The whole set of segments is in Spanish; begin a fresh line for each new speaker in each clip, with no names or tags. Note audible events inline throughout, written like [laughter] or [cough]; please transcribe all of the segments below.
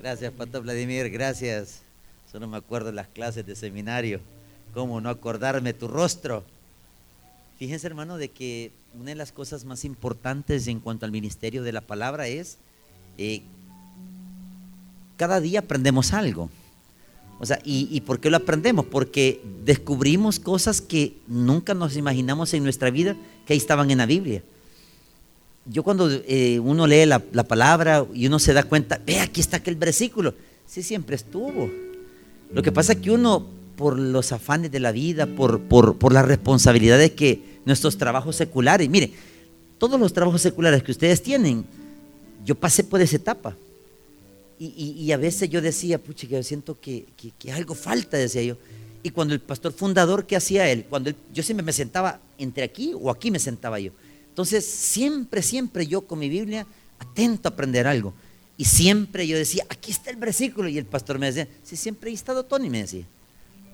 Gracias, Pastor Vladimir, gracias. Solo me acuerdo las clases de seminario. ¿Cómo no acordarme tu rostro? Fíjense, hermano, de que una de las cosas más importantes en cuanto al ministerio de la palabra es eh, cada día aprendemos algo. O sea, ¿y, ¿y, por qué lo aprendemos? Porque descubrimos cosas que nunca nos imaginamos en nuestra vida que ahí estaban en la Biblia yo cuando eh, uno lee la, la, palabra y uno se da cuenta, ve, aquí está aquel versículo. Sí, siempre estuvo. Lo que pasa es que uno, por los afanes de la vida, por, por, por las responsabilidades que nuestros trabajos seculares, mire, todos los trabajos seculares que ustedes tienen, yo pasé por esa etapa. Y, y, a veces yo decía, pucha, que yo siento que, que, que, algo falta, decía yo. Y cuando el pastor fundador, ¿qué hacía él? Cuando él, yo siempre me sentaba entre aquí o aquí me sentaba yo. Entonces, siempre, siempre yo con mi Biblia, atento a aprender algo. Y siempre yo decía, aquí está el versículo. Y el pastor me decía, sí, siempre he estado Tony, me decía.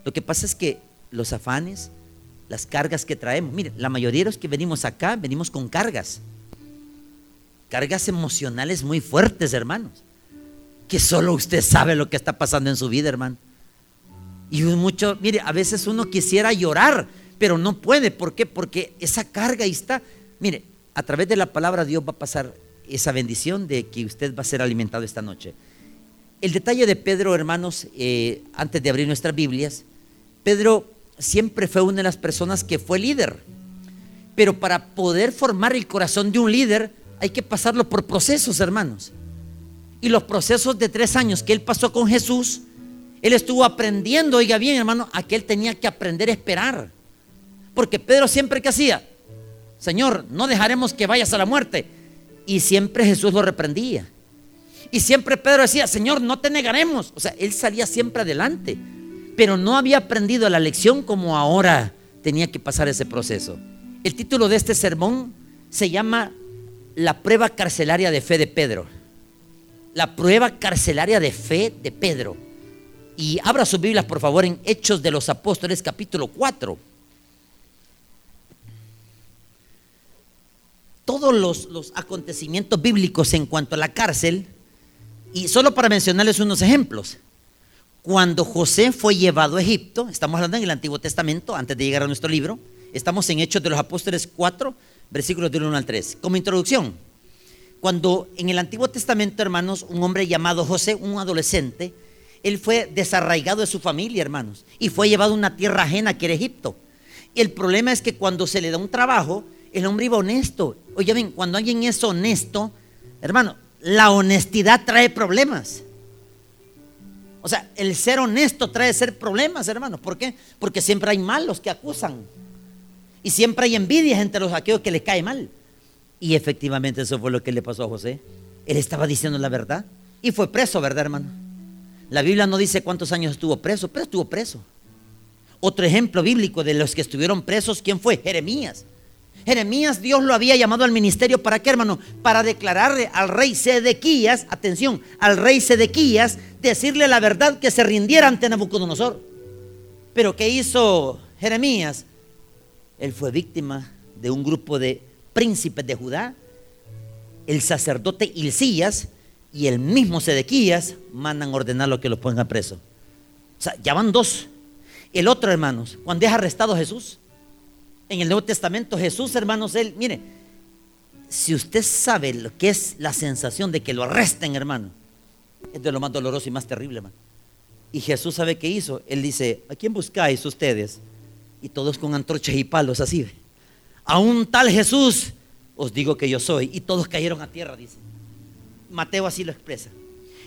Lo que pasa es que los afanes, las cargas que traemos, mire, la mayoría de los que venimos acá, venimos con cargas. Cargas emocionales muy fuertes, hermanos. Que solo usted sabe lo que está pasando en su vida, hermano. Y mucho, mire, a veces uno quisiera llorar, pero no puede. ¿Por qué? Porque esa carga ahí está. Mire, a través de la palabra Dios va a pasar esa bendición de que usted va a ser alimentado esta noche. El detalle de Pedro, hermanos, eh, antes de abrir nuestras Biblias, Pedro siempre fue una de las personas que fue líder. Pero para poder formar el corazón de un líder hay que pasarlo por procesos, hermanos. Y los procesos de tres años que él pasó con Jesús, él estuvo aprendiendo, oiga bien, hermano, a que él tenía que aprender a esperar. Porque Pedro siempre que hacía, Señor, no dejaremos que vayas a la muerte. Y siempre Jesús lo reprendía. Y siempre Pedro decía, Señor, no te negaremos. O sea, él salía siempre adelante. Pero no había aprendido la lección como ahora tenía que pasar ese proceso. El título de este sermón se llama La prueba carcelaria de fe de Pedro. La prueba carcelaria de fe de Pedro. Y abra sus Biblias, por favor, en Hechos de los Apóstoles, capítulo 4. Todos los, los, acontecimientos bíblicos en cuanto a la cárcel, y solo para mencionarles unos ejemplos. Cuando José fue llevado a Egipto, estamos hablando en el Antiguo Testamento, antes de llegar a nuestro libro, estamos en Hechos de los Apóstoles 4, versículos del 1 al 3. Como introducción, cuando en el Antiguo Testamento, hermanos, un hombre llamado José, un adolescente, él fue desarraigado de su familia, hermanos, y fue llevado a una tierra ajena que era Egipto. Y el problema es que cuando se le da un trabajo, el hombre iba honesto. Oye, ven, cuando alguien es honesto, hermano, la honestidad trae problemas. O sea, el ser honesto trae ser problemas, hermano. ¿Por qué? Porque siempre hay malos que acusan. Y siempre hay envidias entre los aquellos que les cae mal. Y efectivamente eso fue lo que le pasó a José. Él estaba diciendo la verdad. Y fue preso, ¿verdad, hermano? La Biblia no dice cuántos años estuvo preso, pero estuvo preso. Otro ejemplo bíblico de los que estuvieron presos, ¿quién fue? Jeremías. Jeremías Dios lo había llamado al ministerio para qué, hermano? Para declararle al rey Sedequías, atención, al rey Sedequías, decirle la verdad que se rindiera ante Nabucodonosor. Pero ¿qué hizo Jeremías? Él fue víctima de un grupo de príncipes de Judá, el sacerdote Hilcías y el mismo Sedequías mandan ordenar lo que lo pongan preso. O sea, ya van dos. El otro, hermanos, cuando es arrestado Jesús, en el Nuevo Testamento Jesús, hermanos, él, mire, si usted sabe lo que es la sensación de que lo arresten, hermano, es de lo más doloroso y más terrible, hermano. Y Jesús sabe qué hizo. Él dice, ¿a quién buscáis ustedes? Y todos con antorchas y palos así. A un tal Jesús os digo que yo soy. Y todos cayeron a tierra, dice. Mateo así lo expresa.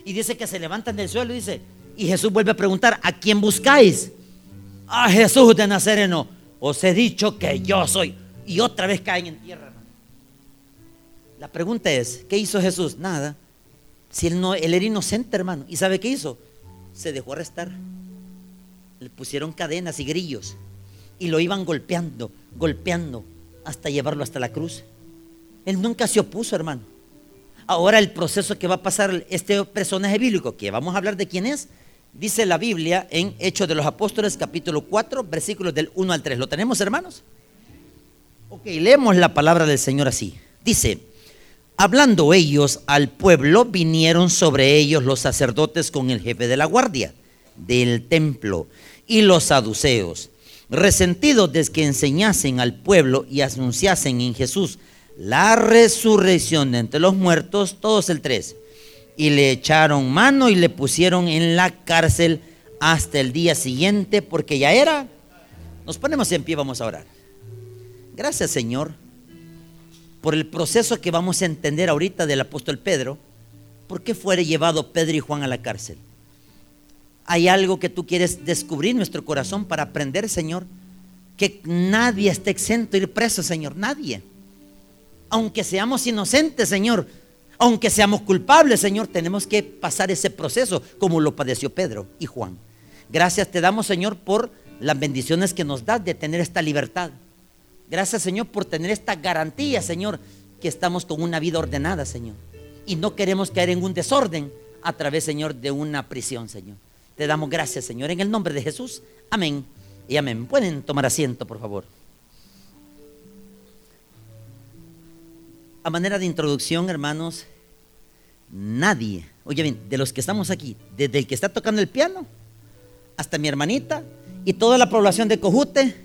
Y dice que se levantan del suelo, dice. Y Jesús vuelve a preguntar, ¿a quién buscáis? A Jesús de Nazareno os he dicho que yo soy. Y otra vez caen en tierra. Hermano. La pregunta es, ¿qué hizo Jesús? Nada. Si él, no, él era inocente, hermano. ¿Y sabe qué hizo? Se dejó arrestar. Le pusieron cadenas y grillos. Y lo iban golpeando, golpeando, hasta llevarlo hasta la cruz. Él nunca se opuso, hermano. Ahora el proceso que va a pasar este personaje bíblico, que vamos a hablar de quién es, dice la Biblia en Hechos de los Apóstoles capítulo 4, versículos del 1 al 3. ¿Lo tenemos, hermanos? Ok, leemos la palabra del Señor así. Dice, Hablando ellos al pueblo, vinieron sobre ellos los sacerdotes con el jefe de la guardia del templo y los saduceos, resentidos de que enseñasen al pueblo y anunciasen en Jesús la resurrección de entre los muertos, todos el tres, y le echaron mano y le pusieron en la cárcel hasta el día siguiente, porque ya era. Nos ponemos en pie, vamos a orar. Gracias Señor por el proceso que vamos a entender ahorita del apóstol Pedro, ¿por qué fuere llevado Pedro y Juan a la cárcel? ¿Hay algo que tú quieres descubrir en nuestro corazón para aprender, Señor? Que nadie esté exento de ir preso, Señor, nadie. Aunque seamos inocentes, Señor, aunque seamos culpables, Señor, tenemos que pasar ese proceso como lo padeció Pedro y Juan. Gracias te damos, Señor, por las bendiciones que nos das de tener esta libertad. Gracias, Señor, por tener esta garantía, Señor, que estamos con una vida ordenada, Señor. Y no queremos caer en un desorden a través, Señor, de una prisión, Señor. Te damos gracias, Señor, en el nombre de Jesús. Amén y amén. Pueden tomar asiento, por favor. A manera de introducción, hermanos, nadie, oye bien, de los que estamos aquí, desde el que está tocando el piano hasta mi hermanita y toda la población de Cojute,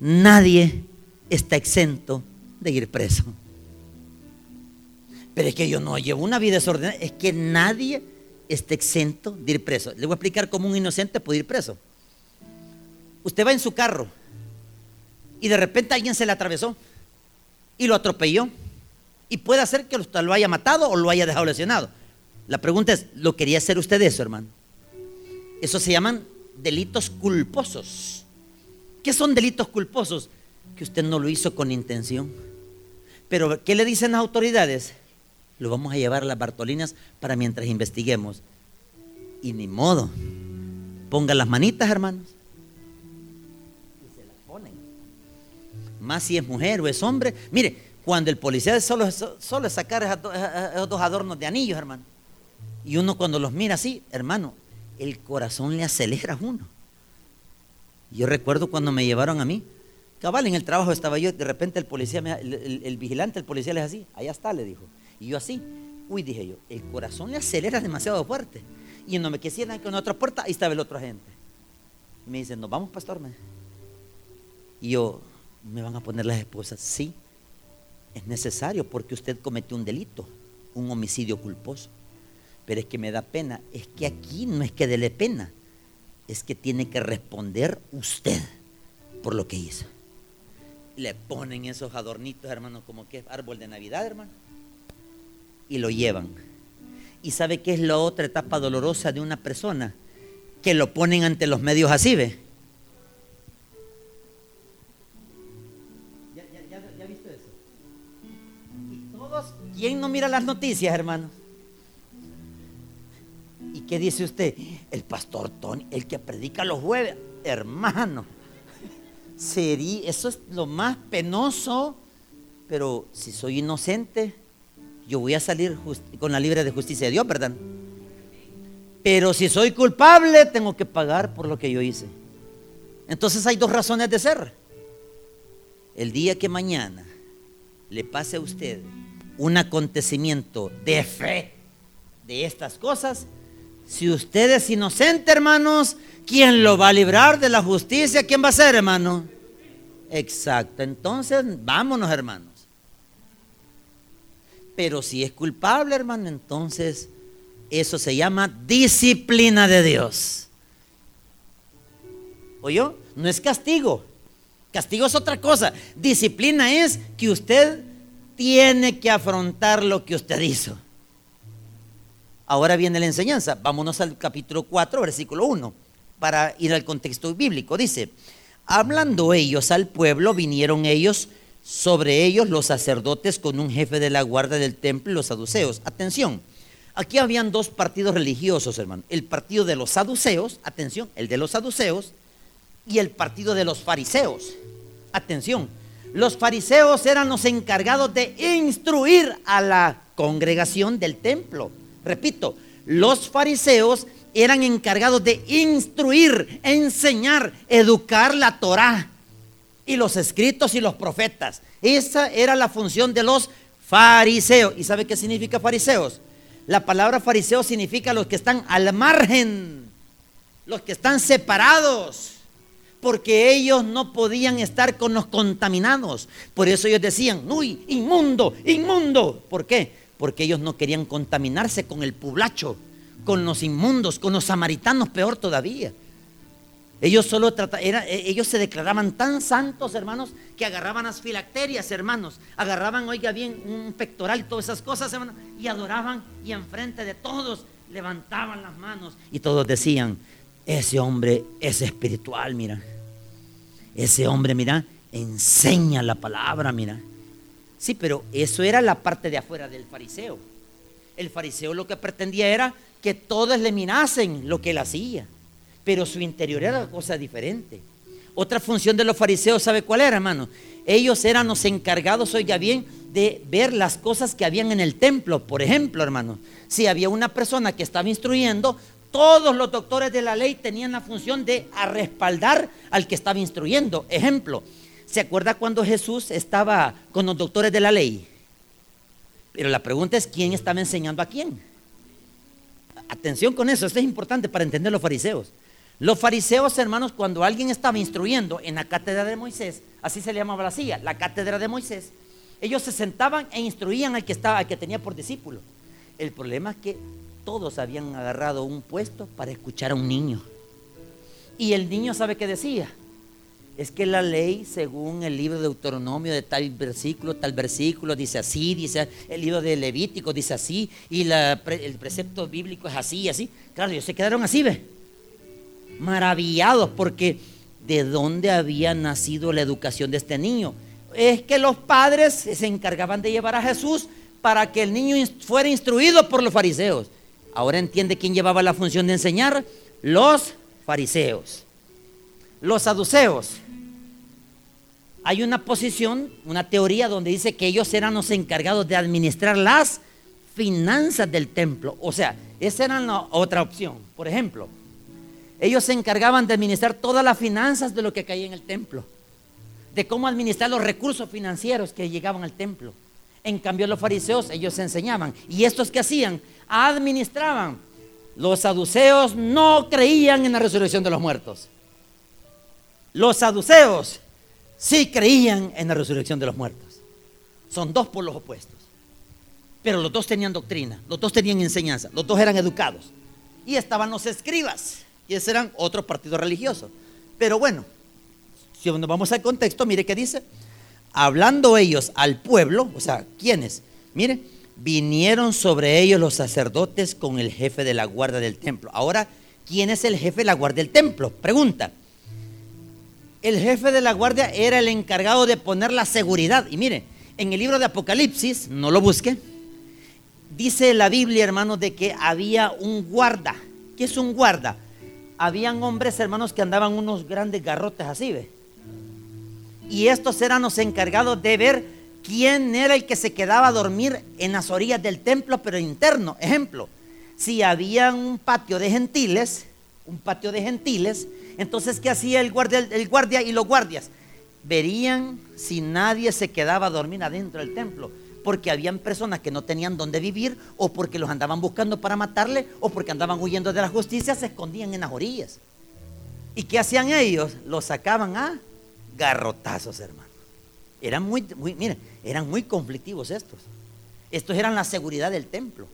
nadie está exento de ir preso. Pero es que yo no llevo una vida desordenada, es que nadie está exento de ir preso. Le voy a explicar cómo un inocente puede ir preso. Usted va en su carro y de repente alguien se le atravesó y lo atropelló. Y puede hacer que usted lo haya matado o lo haya dejado lesionado. La pregunta es, ¿lo quería hacer usted eso, hermano? Eso se llaman delitos culposos. ¿Qué son delitos culposos? que usted no lo hizo con intención. Pero, ¿qué le dicen las autoridades? Lo vamos a llevar a las Bartolinas para mientras investiguemos. Y ni modo. Ponga las manitas, hermanos. Y se las ponen. Más si es mujer o es hombre. Mire, cuando el policía solo, solo sacar esos dos adornos de anillos, hermano. Y uno cuando los mira así, hermano, el corazón le acelera a uno. Yo recuerdo cuando me llevaron a mí, Cabal, en el trabajo estaba yo, de repente el policía, el, vigilante, el policía le así, allá está, le dijo. Y yo así, uy, dije yo, el corazón le acelera demasiado fuerte. Y no me quisieran que en otra puerta, ahí estaba el otro agente. Me dice, nos vamos, pastor. Y yo, ¿me van a poner las esposas? Sí, es necesario porque usted cometió un delito, un homicidio culposo. Pero es que me da pena, es que aquí no es que dele pena, es que tiene que responder usted por lo que hizo le ponen esos adornitos, hermano, como que es árbol de Navidad, hermano, y lo llevan. ¿Y sabe qué es la otra etapa dolorosa de una persona? Que lo ponen ante los medios así, ¿ve? ¿Quién no mira las noticias, hermano? ¿Y qué dice usted? El pastor Tony, el que predica los jueves, hermano sería, eso es lo más penoso, pero si soy inocente, yo voy a salir con la libre de justicia de Dios, ¿verdad? Pero si soy culpable, tengo que pagar por lo que yo hice. Entonces hay dos razones de ser. El día que mañana le pase a usted un acontecimiento de fe de estas cosas, si usted es inocente, hermanos, ¿quién lo va a librar de la justicia? ¿Quién va a ser, hermano? Exacto. Entonces, vámonos, hermanos. Pero si es culpable, hermano, entonces eso se llama disciplina de Dios. ¿Oyó? No es castigo. Castigo es otra cosa. Disciplina es que usted tiene que afrontar lo que usted hizo. Ahora viene la enseñanza. Vámonos al capítulo 4, versículo 1, para ir al contexto bíblico. Dice, hablando ellos al pueblo, vinieron ellos sobre ellos los sacerdotes con un jefe de la guardia del templo y los saduceos. Atención, aquí habían dos partidos religiosos, hermano. El partido de los saduceos, atención, el de los saduceos, y el partido de los fariseos. Atención, los fariseos eran los encargados de instruir a la congregación del templo Repito, los fariseos eran encargados de instruir, enseñar, educar la Torá y los escritos y los profetas. Esa era la función de los Fariseo. ¿Y sabe qué significa fariseos? La palabra fariseo significa los que están al margen, los que están separados, porque ellos no podían estar con los contaminados. Por eso ellos decían, uy, inmundo, inmundo. ¿Por qué? Porque ellos no querían contaminarse con el publacho, con los inmundos, con los samaritanos, peor todavía. Ellos solo trataban, e, ellos se declaraban tan santos, hermanos, que agarraban las filacterias, hermanos. Agarraban, oiga bien, un pectoral y todas esas cosas, hermanos, y adoraban y enfrente de todos levantaban las manos y todos decían, ese hombre es espiritual, mira. Ese hombre, mira, enseña la palabra, mira. Sí, pero eso era la parte de afuera del fariseo. El fariseo lo que pretendía era que todos le mirasen lo que él hacía pero su interior era cosa diferente. Otra función de los fariseos, ¿sabe cuál era, hermano? Ellos eran los encargados, oiga bien, de ver las cosas que habían en el templo. Por ejemplo, hermano, si había una persona que estaba instruyendo, todos los doctores de la ley tenían la función de respaldar al que estaba instruyendo. Ejemplo, ¿se acuerda cuando Jesús estaba con los doctores de la ley? Pero la pregunta es, ¿quién estaba enseñando a quién? Atención con eso, esto es importante para entender los fariseos. Los fariseos, hermanos, cuando alguien estaba instruyendo en la cátedra de Moisés, así se le llamaba la silla, la cátedra de Moisés, ellos se sentaban e instruían al que estaba, al que tenía por discípulo. El problema es que todos habían agarrado un puesto para escuchar a un niño. Y el niño sabe qué decía. Es que la ley, según el libro de Deuteronomio, de tal versículo, tal versículo, dice así, dice el libro de Levítico, dice así, y el precepto bíblico es así, así. Claro, ellos se quedaron así, ¿ve? maravillados porque de dónde había nacido la educación de este niño. Es que los padres se encargaban de llevar a Jesús para que el niño fuera instruido por los fariseos. Ahora entiende quién llevaba la función de enseñar. Los fariseos. Los saduceos. Hay una posición, una teoría donde dice que ellos eran los encargados de administrar las finanzas del templo. O sea, esa era la otra opción. Por ejemplo, ellos se encargaban de administrar todas las finanzas de lo que caía en el templo, de cómo administrar los recursos financieros que llegaban al templo. En cambio, los fariseos, ellos enseñaban. ¿Y estos que hacían? Administraban. Los saduceos no creían en la resurrección de los muertos. Los saduceos sí creían en la resurrección de los muertos. Son dos polos opuestos. Pero los dos tenían doctrina, los dos tenían enseñanza, los dos eran educados. Y estaban los escribas y ese eran otros partidos religiosos. Pero bueno, si nos vamos al contexto, mire qué dice. Hablando ellos al pueblo, o sea, ¿quiénes? Mire, vinieron sobre ellos los sacerdotes con el jefe de la guardia del templo. Ahora, ¿quién es el jefe de la guardia del templo? Pregunta. El jefe de la guardia era el encargado de poner la seguridad. Y mire, en el libro de Apocalipsis, no lo busque, dice la Biblia, hermano, de que había un guarda. ¿Qué es un guarda? habían hombres, hermanos, que andaban unos grandes garrotes así, ¿ve? Y estos eran los encargados de ver quién era el que se quedaba a dormir en las orillas del templo, pero interno. Ejemplo, si había un patio de gentiles, un patio de gentiles, entonces ¿qué hacía el guardia, y los guardias? Verían si nadie se quedaba a dormir adentro del templo porque habían personas que no tenían dónde vivir o porque los andaban buscando para matarle o porque andaban huyendo de la justicia, se escondían en las orillas. ¿Y qué hacían ellos? Los sacaban a garrotazos, hermano. Eran muy, muy, miren, eran muy conflictivos estos. Estos eran la seguridad del templo.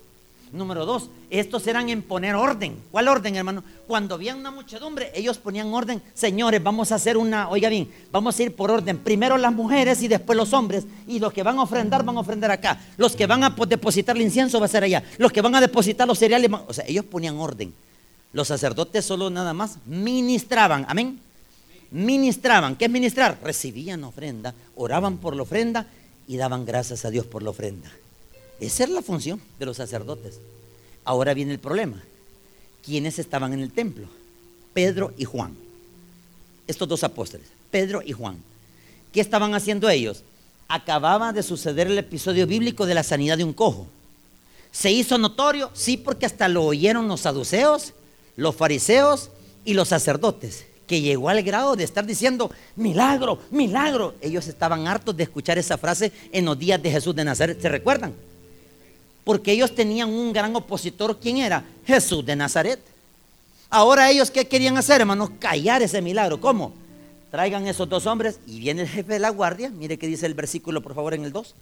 Número dos, estos eran en poner orden. ¿Cuál orden, hermano? Cuando había una muchedumbre, ellos ponían orden. Señores, vamos a hacer una, oiga bien, vamos a ir por orden. Primero las mujeres y después los hombres. Y los que van a ofrendar, van a ofrendar acá. Los que van a depositar el incienso va a ser allá. Los que van a depositar los cereales, o sea, ellos ponían orden. Los sacerdotes solo nada más ministraban. Amén. Ministraban. ¿Qué es ministrar? Recibían ofrenda, oraban por la ofrenda y daban gracias a Dios por la ofrenda. Esa es la función de los sacerdotes. Ahora viene el problema. ¿Quiénes estaban en el templo? Pedro y Juan. Estos dos apóstoles, Pedro y Juan. ¿Qué estaban haciendo ellos? Acababa de suceder el episodio bíblico de la sanidad de un cojo. ¿Se hizo notorio? Sí, porque hasta lo oyeron los saduceos, los fariseos y los sacerdotes. Que llegó al grado de estar diciendo, milagro, milagro. Ellos estaban hartos de escuchar esa frase en los días de Jesús de Nazaret, ¿se recuerdan? Porque ellos tenían un gran opositor, ¿quién era? Jesús de Nazaret. Ahora ellos, ¿qué querían hacer, hermanos? Callar ese milagro. ¿Cómo? Traigan esos dos hombres y viene el jefe de la guardia. Mire qué dice el versículo, por favor, en el 2.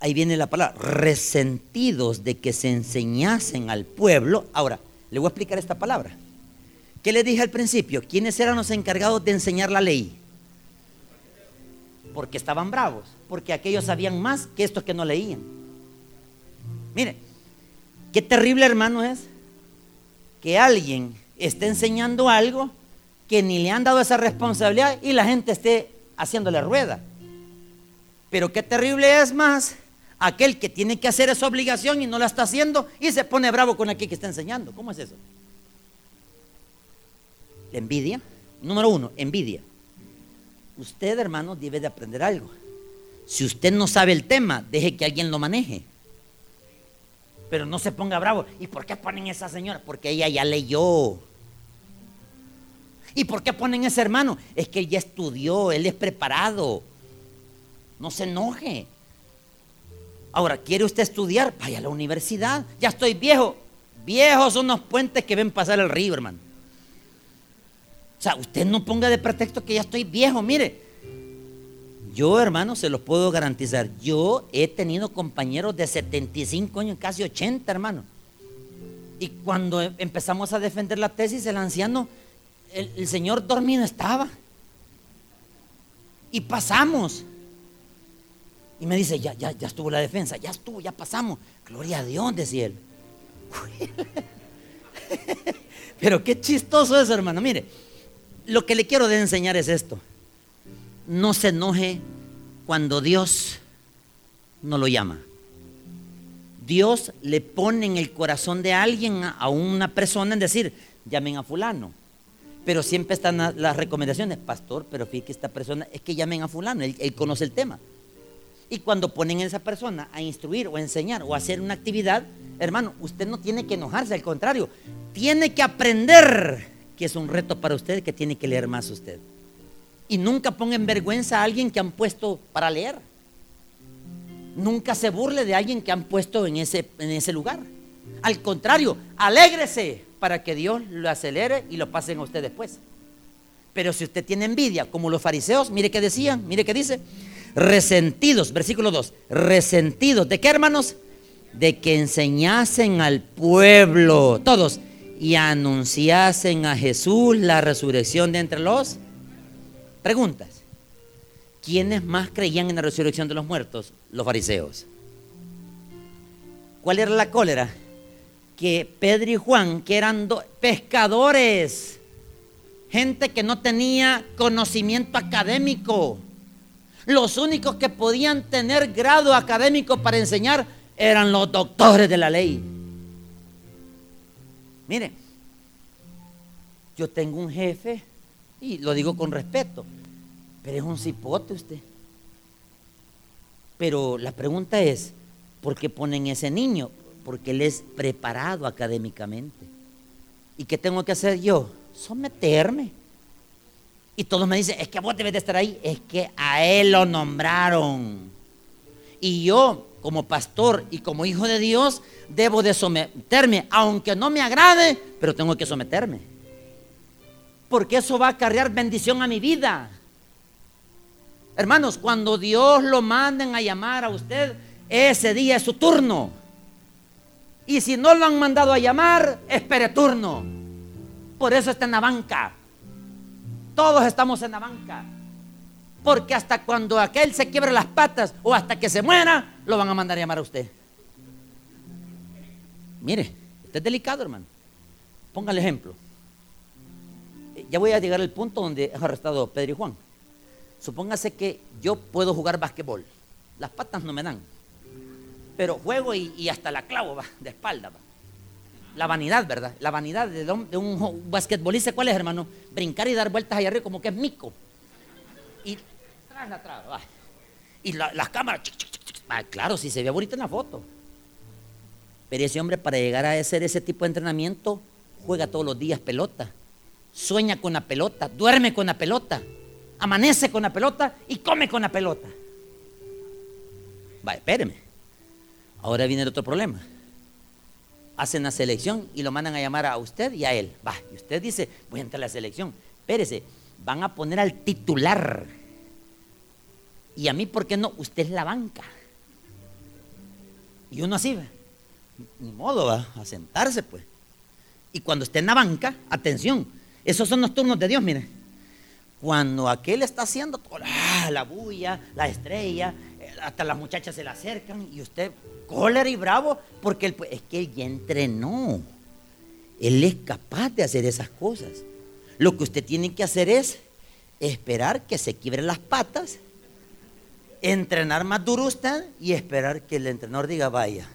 Ahí viene la palabra, resentidos de que se enseñasen al pueblo. Ahora, le voy a explicar esta palabra. ¿Qué le dije al principio? ¿Quiénes eran los encargados de enseñar la ley? Porque estaban bravos, porque aquellos sabían más que estos que no leían. Mire, qué terrible hermano es que alguien esté enseñando algo que ni le han dado esa responsabilidad y la gente esté haciéndole rueda. Pero qué terrible es más aquel que tiene que hacer esa obligación y no la está haciendo y se pone bravo con aquel que está enseñando. ¿Cómo es eso? Envidia. Número uno, envidia. Usted, hermano, debe de aprender algo. Si usted no sabe el tema, deje que alguien lo maneje. Pero no se ponga bravo. ¿Y por qué ponen esa señora? Porque ella ya leyó. ¿Y por qué ponen ese hermano? Es que él ya estudió, él es preparado. No se enoje. Ahora, ¿quiere usted estudiar? Vaya a la universidad. Ya estoy viejo. Viejos son los puentes que ven pasar el río, hermano. O sea, usted no ponga de pretexto que ya estoy viejo. Mire, yo, hermano, se los puedo garantizar. Yo he tenido compañeros de 75 años, casi 80, hermano. Y cuando em, empezamos a defender la tesis, el anciano, el, señor dormido estaba. Y pasamos. Y me dice, ya, ya, ya estuvo la defensa, ya estuvo, ya pasamos. Gloria a Dios, decía él. [laughs] Pero qué chistoso es, hermano. Mire, lo que le quiero enseñar es esto. No se enoje cuando Dios no lo llama. Dios le pone en el corazón de alguien, a una persona, en decir, llamen a fulano. Pero siempre están las recomendaciones, pastor, pero fíjate que esta persona es que llamen a fulano, él, él conoce el tema. Y cuando ponen a esa persona a instruir o a enseñar o a hacer una actividad, hermano, usted no tiene que enojarse, al contrario, tiene que aprender que es un reto para usted que tiene que leer más usted. Y nunca ponga en vergüenza a alguien que han puesto para leer. Nunca se burle de alguien que han puesto en ese, en ese lugar. Al contrario, alégrese para que Dios lo acelere y lo pasen a usted después. Pero si usted tiene envidia, como los fariseos, mire qué decían, mire qué dice. Resentidos, versículo 2. Resentidos. ¿De qué, hermanos? De que enseñasen al pueblo. Todos y anunciasen a Jesús la resurrección de entre los preguntas. ¿Quiénes más creían en la resurrección de los muertos? Los fariseos. ¿Cuál era la cólera? Que Pedro y Juan, que eran pescadores, gente que no tenía conocimiento académico, los únicos que podían tener grado académico para enseñar eran los doctores de la ley. Mire, yo tengo un jefe, y lo digo con respeto, pero es un cipote usted. Pero la pregunta es, ¿por qué ponen ese niño? Porque él es preparado académicamente. ¿Y qué tengo que hacer yo? Someterme. Y todos me dicen, es que vos debes de estar ahí. Es que a él lo nombraron. Y yo como pastor y como hijo de Dios, debo de someterme, aunque no me agrade, pero tengo que someterme. Porque eso va a acarrear bendición a mi vida. Hermanos, cuando Dios lo manden a llamar a usted, ese día es su turno. Y si no lo han mandado a llamar, espere turno. Por eso está en la banca. Todos estamos en la banca. Porque hasta cuando aquel se quiebre las patas o hasta que se muera, lo van a mandar a llamar a usted. Mire, este es delicado, hermano. Ponga el ejemplo. Ya voy a llegar al punto donde es arrestado Pedro y Juan. Supóngase que yo puedo jugar basquetbol. Las patas no me dan. Pero juego y, hasta la clavo va, de espalda. La vanidad, ¿verdad? La vanidad de, de un basquetbolista, ¿cuál es, hermano? Brincar y dar vueltas allá arriba como que es mico. Y traba, Y las cámaras, ah, claro, si se ve bonito en la foto. Pero ese hombre para llegar a hacer ese tipo de entrenamiento juega todos los días pelota. sueña con la pelota, duerme con la pelota, amanece con la pelota y come con la pelota. Va, espéreme. Ahora viene el otro problema. Hacen la selección y lo mandan a llamar a usted y a él. Va, y usted dice, voy a entrar a la selección. Espérese, van a poner al titular. Y a mí, ¿por qué no? Usted es la banca. Y uno así, ni modo, va a sentarse pues. Y cuando esté en la banca, atención, esos son los turnos de Dios, mire. Cuando aquel está haciendo toda la bulla, la estrella, eh, hasta las muchachas se le acercan y usted cólera y bravo porque él, es que él ya entrenó. Él es capaz de hacer esas cosas. Lo que usted tiene que hacer es esperar que se quiebren las patas, entrenar más duro usted y esperar que el entrenador diga, vaya,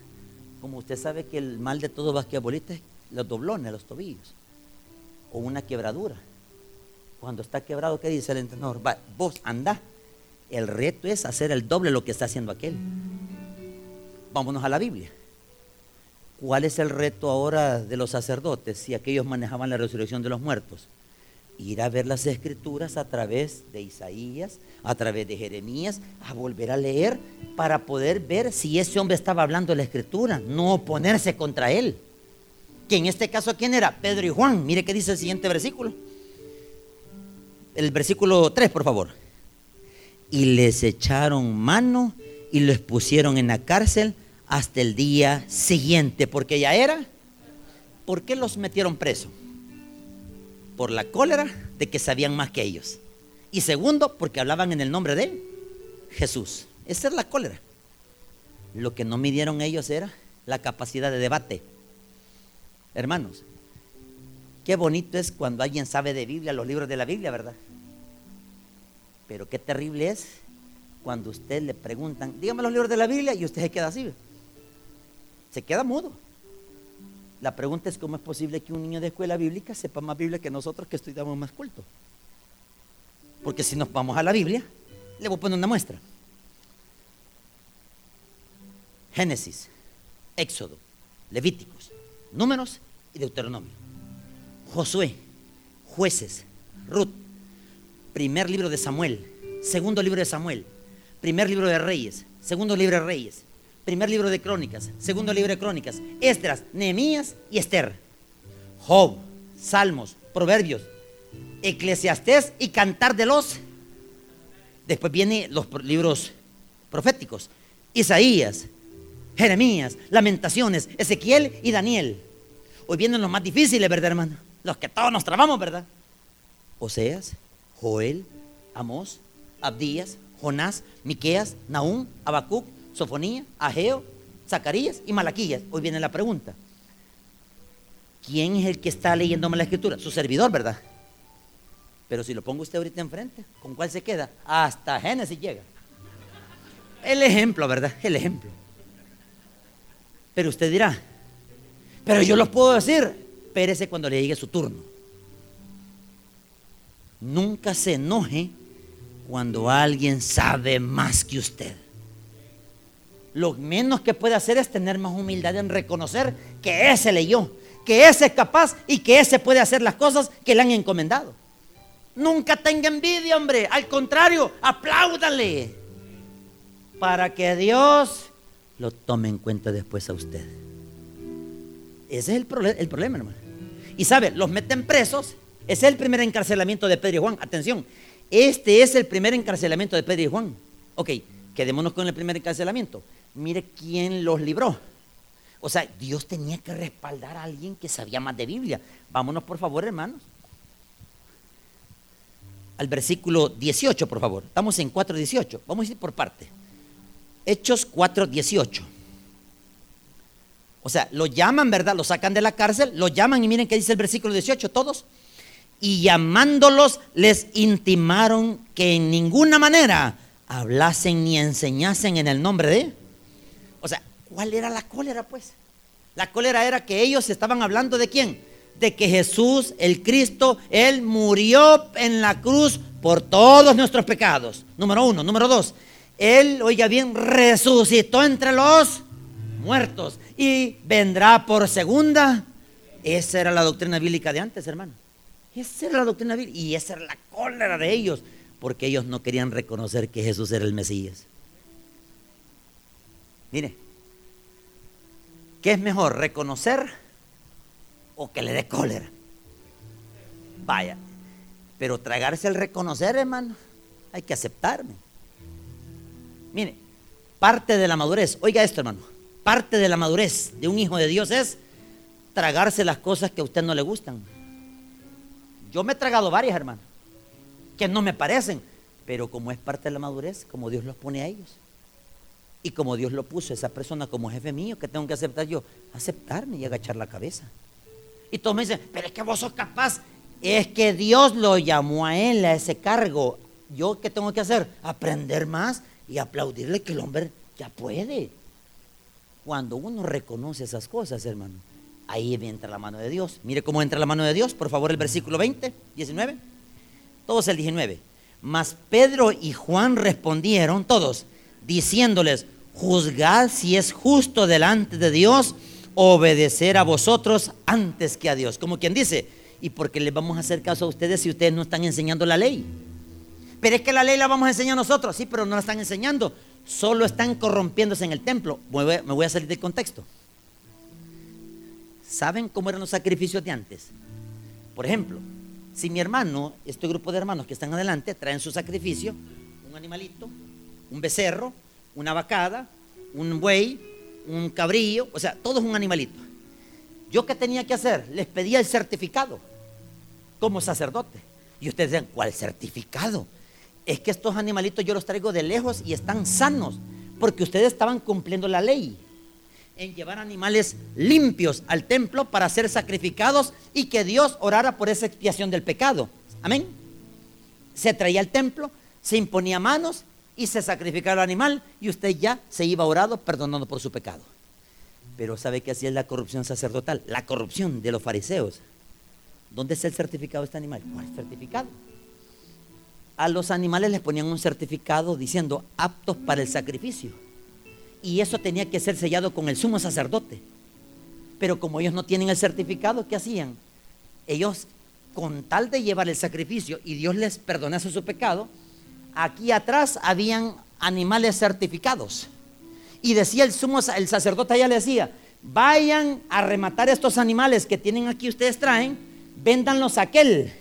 como usted sabe que el mal de todo basquetbolista es los doblones, los tobillos, o una quebradura. Cuando está quebrado, ¿qué dice el entrenador? Va, vos anda. El reto es hacer el doble lo que está haciendo aquel. Vámonos a la Biblia. ¿Cuál es el reto ahora de los sacerdotes si aquellos manejaban la resurrección de los muertos? Ir a ver las escrituras a través de Isaías, a través de Jeremías, a volver a leer para poder ver si ese hombre estaba hablando de la escritura, no oponerse contra él. Que en este caso, ¿quién era? Pedro y Juan. Mire qué dice el siguiente versículo. El versículo 3, por favor. Y les echaron mano y los pusieron en la cárcel hasta el día siguiente, porque ya era. ¿Por qué los metieron preso? Por la cólera de que sabían más que ellos. Y segundo, porque hablaban en el nombre de Jesús. Esa es la cólera. Lo que no midieron ellos era la capacidad de debate. Hermanos, qué bonito es cuando alguien sabe de Biblia, los libros de la Biblia, ¿verdad? Pero qué terrible es cuando usted le preguntan, dígame los libros de la Biblia y usted se queda así se queda mudo. La pregunta es cómo es posible que un niño de escuela bíblica sepa más Biblia que nosotros que estudiamos más culto. Porque si nos vamos a la Biblia, le voy a poner una muestra. Génesis, Éxodo, Levíticos, Números y Deuteronomio. Josué, Jueces, Ruth, primer libro de Samuel, segundo libro de Samuel, primer libro de Reyes, segundo libro de Reyes, primer libro de Crónicas, segundo libro de Crónicas, Estras, Nehemías y Esther. Job, Salmos, Proverbios, Eclesiastés y Cantar de los. Después vienen los libros proféticos, Isaías, Jeremías, Lamentaciones, Ezequiel y Daniel. Hoy vienen los más difíciles, ¿verdad, hermano? Los que todos nos trabamos, ¿verdad? Oseas, Joel, Amós, Abdías, Jonás, Miqueas, Naúm, Abacuc, Sofonía, Ageo, Zacarías y Malaquías. Hoy viene la pregunta. ¿Quién es el que está leyéndome la escritura? Su servidor, ¿verdad? Pero si lo pongo usted ahorita enfrente, ¿con cuál se queda? Hasta Génesis llega. El ejemplo, ¿verdad? El ejemplo. Pero usted dirá, pero yo los puedo decir, espérese cuando le llegue su turno. Nunca se enoje cuando alguien sabe más que usted lo menos que puede hacer es tener más humildad en reconocer que ese leyó, que ese es capaz y que ese puede hacer las cosas que le han encomendado. Nunca tenga envidia, hombre. Al contrario, apláudale. Para que Dios lo tome en cuenta después a usted. Ese es el, el problema, hermano. Y sabe, los meten presos. Ese es el primer encarcelamiento de Pedro y Juan. Atención, este es el primer encarcelamiento de Pedro y Juan. Ok, quedémonos con el primer encarcelamiento mire quién los libró. O sea, Dios tenía que respaldar a alguien que sabía más de Biblia. Vámonos, por favor, hermanos. Al versículo 18, por favor. Estamos en 4.18. Vamos a ir por parte. Hechos 4.18. O sea, lo llaman, ¿verdad? Lo sacan de la cárcel, lo llaman y miren qué dice el versículo 18, todos. Y llamándolos les intimaron que en ninguna manera hablasen ni enseñasen en el nombre de ¿cuál era la cólera pues? La cólera era que ellos estaban hablando de quién? De que Jesús, el Cristo, Él murió en la cruz por todos nuestros pecados. Número uno. Número dos. Él, oiga bien, resucitó entre los muertos y vendrá por segunda. Esa era la doctrina bíblica de antes, hermano. Esa era la doctrina bíblica y esa era la cólera de ellos, porque ellos no querían reconocer que Jesús era el Mesías. Mire, ¿qué es mejor, reconocer o que le dé cólera? Vaya, pero tragarse el reconocer, hermano, hay que aceptarme. Mire, parte de la madurez, oiga esto, hermano, parte de la madurez de un hijo de Dios es tragarse las cosas que a usted no le gustan. Yo me he tragado varias, hermano, que no me parecen, pero como es parte de la madurez, como Dios los pone a ellos. Y como Dios lo puso, esa persona como jefe mío, que tengo que aceptar yo, aceptarme y agachar la cabeza. Y todos me dicen, pero es que vos sos capaz. Es que Dios lo llamó a él a ese cargo. ¿Yo qué tengo que hacer? Aprender más y aplaudirle que el hombre ya puede. Cuando uno reconoce esas cosas, hermano, ahí entra la mano de Dios. Mire cómo entra la mano de Dios, por favor, el versículo 20, 19. Todos el 19. Mas Pedro y Juan respondieron, todos, diciéndoles, juzgad si es justo delante de Dios obedecer a vosotros antes que a Dios. Como quien dice, ¿y por qué les vamos a hacer caso a ustedes si ustedes no están enseñando la ley? Pero es que la ley la vamos a enseñar nosotros, sí, pero no la están enseñando. Solo están corrompiéndose en el templo. Me voy a salir del contexto. ¿Saben cómo eran los sacrificios de antes? Por ejemplo, si mi hermano, este grupo de hermanos que están adelante, traen su sacrificio, un animalito, un becerro, una vacada, un buey, un cabrillo, o sea, todo es un animalito. ¿Yo qué tenía que hacer? Les pedía el certificado como sacerdote. Y ustedes decían, ¿cuál certificado? Es que estos animalitos yo los traigo de lejos y están sanos, porque ustedes estaban cumpliendo la ley en llevar animales limpios al templo para ser sacrificados y que Dios orara por esa expiación del pecado. Amén. Se traía al templo, se imponía manos y se sacrificaba el animal y usted ya se iba orado perdonando por su pecado. Pero ¿sabe qué hacía la corrupción sacerdotal? La corrupción de los fariseos. ¿Dónde está el certificado de este animal? ¿Cuál certificado? A los animales les ponían un certificado diciendo aptos para el sacrificio y eso tenía que ser sellado con el sumo sacerdote. Pero como ellos no tienen el certificado, ¿qué hacían? Ellos, con tal de llevar el sacrificio y Dios les perdonase su pecado, aquí atrás habían animales certificados. Y decía el sumo, el sacerdote allá le decía, vayan a rematar estos animales que tienen aquí, ustedes traen, véndanlos a aquel.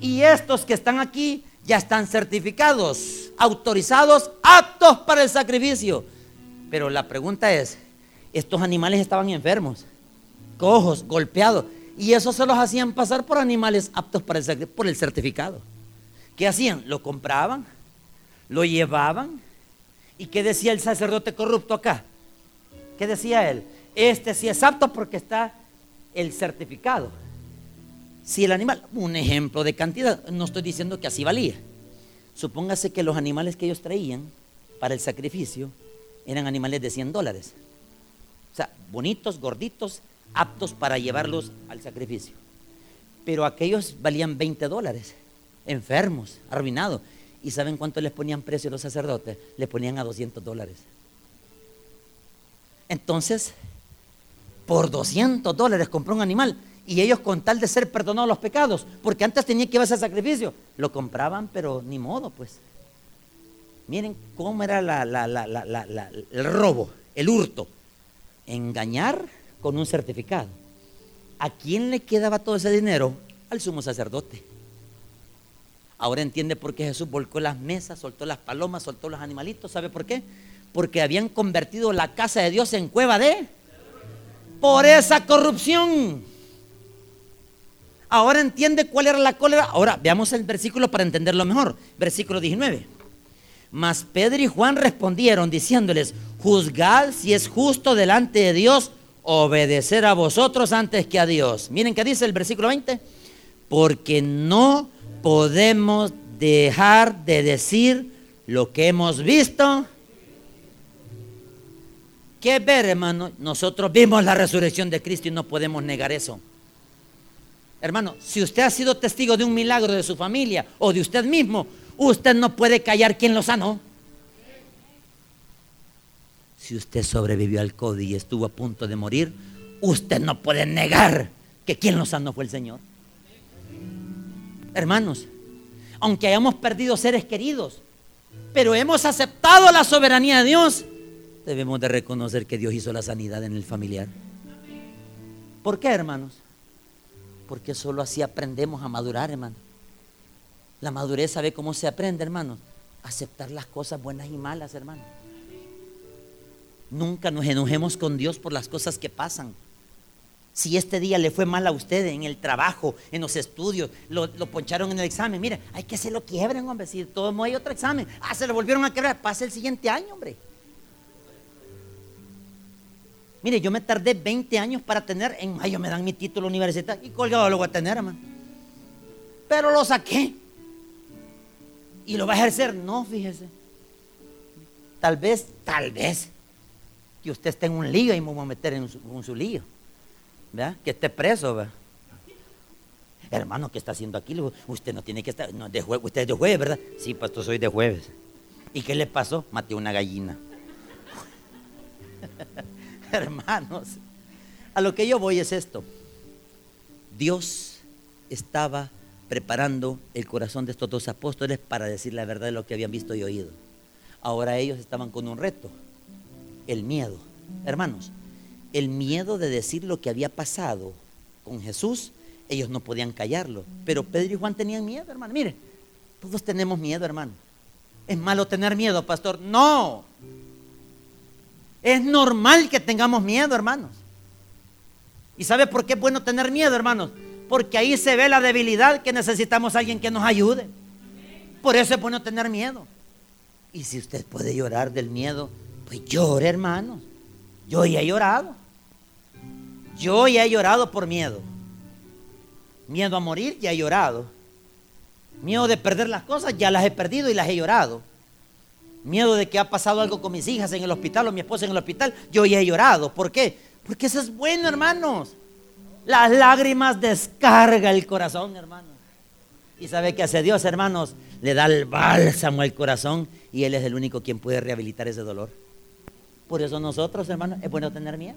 Y estos que están aquí ya están certificados, autorizados, aptos para el sacrificio. Pero la pregunta es, estos animales estaban enfermos, cojos, golpeados, y eso se los hacían pasar por animales aptos para el, por el certificado. ¿Qué hacían? Lo compraban, lo llevaban, ¿y qué decía el sacerdote corrupto acá? ¿Qué decía él? Este sí es apto porque está el certificado. Si el animal, un ejemplo de cantidad, no estoy diciendo que así valía. Supóngase que los animales que ellos traían para el sacrificio eran animales de 100 dólares. O sea, bonitos, gorditos, aptos para llevarlos al sacrificio. Pero aquellos valían 20 dólares, enfermos, arruinados. ¿Y saben cuánto les ponían precio los sacerdotes? Le ponían a 200 dólares. Entonces, por 200 dólares compró un animal y ellos con tal de ser perdonados los pecados, porque antes tenía que llevarse al sacrificio, lo compraban, pero ni modo, pues. Miren cómo era el robo, el hurto. Engañar con un certificado. ¿A quién le quedaba todo ese dinero? Al sumo sacerdote. Ahora entiende por qué Jesús volcó las mesas, soltó las palomas, soltó los animalitos. ¿Sabe por qué? Porque habían convertido la casa de Dios en cueva de... Por esa corrupción. Ahora entiende cuál era la cólera. Ahora veamos el versículo para entenderlo mejor. Versículo 19. Mas Pedro y Juan respondieron diciéndoles, juzgad si es justo delante de Dios obedecer a vosotros antes que a Dios. Miren qué dice el versículo 20. Porque no podemos dejar de decir lo que hemos visto. ¿Qué ver, hermano? Nosotros vimos la resurrección de Cristo y no podemos negar eso. Hermano, si usted ha sido testigo de un milagro de su familia o de usted mismo, Usted no puede callar quién lo sanó. Si usted sobrevivió al COVID y estuvo a punto de morir, usted no puede negar que quien lo sanó fue el Señor. Hermanos, aunque hayamos perdido seres queridos, pero hemos aceptado la soberanía de Dios, debemos de reconocer que Dios hizo la sanidad en el familiar. ¿Por qué, hermanos? Porque solo así aprendemos a madurar, hermano. La madurez sabe cómo se aprende, hermanos. Aceptar las cosas buenas y malas, hermano. Nunca nos enojemos con Dios por las cosas que pasan. Si este día le fue mal a usted en el trabajo, en los estudios, lo, poncharon en el examen, mire, hay que se lo quiebren, hombre. Si todo no hay otro examen, ah, se lo volvieron a quebrar, pase el siguiente año, hombre. Mire, yo me tardé 20 años para tener, en mayo me dan mi título universitario y colgado lo voy a tener, hermano. Pero lo saqué. ¿Y lo va a ejercer? No, fíjese. Tal vez, tal vez, que usted esté en un lío y me voy a meter en su, lío. ¿Verdad? Que esté preso, ¿verdad? Hermano, ¿qué está haciendo aquí? Usted no tiene que estar. No, de usted es de jueves, ¿verdad? Sí, pastor, soy de jueves. ¿Y qué le pasó? Maté una gallina. [laughs] Hermanos, a lo que yo voy es esto. Dios estaba preparando el corazón de estos dos apóstoles para decir la verdad de lo que habían visto y oído. Ahora ellos estaban con un reto, el miedo. Hermanos, el miedo de decir lo que había pasado con Jesús, ellos no podían callarlo. Pero Pedro y Juan tenían miedo, hermano. Mire, todos tenemos miedo, hermano. ¿Es malo tener miedo, pastor? No. Es normal que tengamos miedo, hermanos. ¿Y sabe por qué es bueno tener miedo, hermanos? Porque ahí se ve la debilidad que necesitamos a alguien que nos ayude. Por eso es bueno tener miedo. Y si usted puede llorar del miedo, pues llore, hermanos. Yo ya he llorado. Yo ya he llorado por miedo. Miedo a morir, ya he llorado. Miedo de perder las cosas, ya las he perdido y las he llorado. Miedo de que ha pasado algo con mis hijas en el hospital o mi esposa en el hospital, yo ya he llorado. ¿Por qué? Porque eso es bueno, hermanos. Las lágrimas descarga el corazón, hermanos. Y sabe que hace Dios, hermanos, le da el bálsamo al corazón y Él es el único quien puede rehabilitar ese dolor. Por eso nosotros, hermanos, es bueno tener miedo.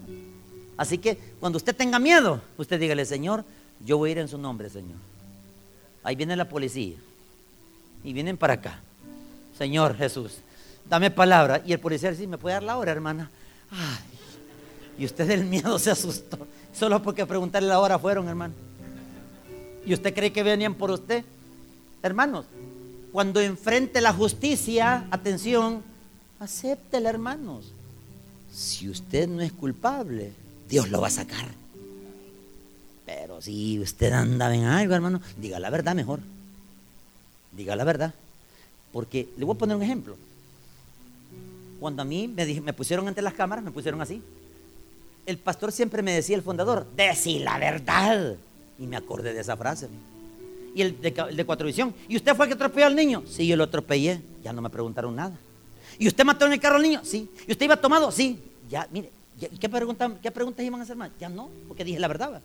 Así que cuando usted tenga miedo, usted dígale, Señor, yo voy a ir en su nombre, Señor. Ahí viene la policía. Y vienen para acá. Señor Jesús, dame palabra. Y el policía dice, ¿me puede dar la hora, hermana? Ay. Y usted del miedo se asustó. Solo porque preguntarle la hora fueron, hermano. ¿Y usted cree que venían por usted? Hermanos, cuando enfrente la justicia, atención, acéptela, hermanos. Si usted no es culpable, Dios lo va a sacar. Pero si usted anda en algo, hermano, diga la verdad mejor. Diga la verdad. Porque le voy a poner un ejemplo. Cuando a mí me, pusieron ante las cámaras, me pusieron así el pastor siempre me decía, el fundador, decí la verdad. Y me acordé de esa frase. Y el de, Cuatro Visión, ¿y usted fue el que atropelló al niño? Sí, yo lo atropellé. Ya no me preguntaron nada. ¿Y usted mató en el carro al niño? Sí. ¿Y usted iba tomado? Sí. Ya, mire, ¿qué, preguntas, ¿qué preguntas iban a hacer más? Ya no, porque dije la verdad.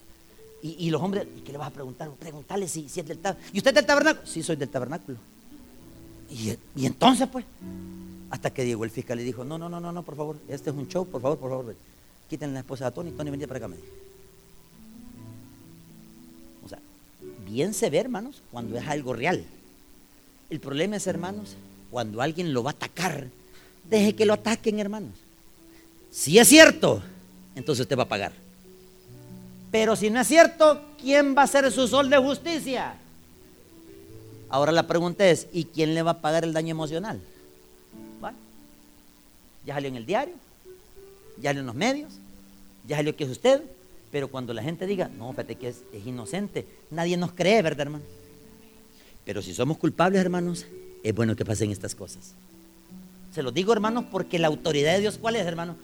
Y, los hombres, ¿qué le vas a preguntar? Preguntarle si, es del tabernáculo. ¿Y usted es del tabernáculo? Sí, soy del tabernáculo. Y, y entonces, pues, hasta que llegó el fiscal y dijo, no, no, no, no, no, por favor, este es un show, por favor, por favor quiten la esposa de Tony, Tony venía para acá, me O sea, bien se ve, hermanos, cuando es algo real. El problema es, hermanos, cuando alguien lo va a atacar, deje que lo ataquen, hermanos. Si es cierto, entonces usted va a pagar. Pero si no es cierto, ¿quién va a ser su sol de justicia? Ahora la pregunta es, ¿y quién le va a pagar el daño emocional? Ya salió en el diario, ya salió en los medios, ya salió que es usted, pero cuando la gente diga, no, fíjate que es, inocente, nadie nos cree, ¿verdad, hermano? Pero si somos culpables, hermanos, es bueno que pasen estas cosas. Se lo digo, hermanos, porque la autoridad de Dios, ¿cuál es, hermano?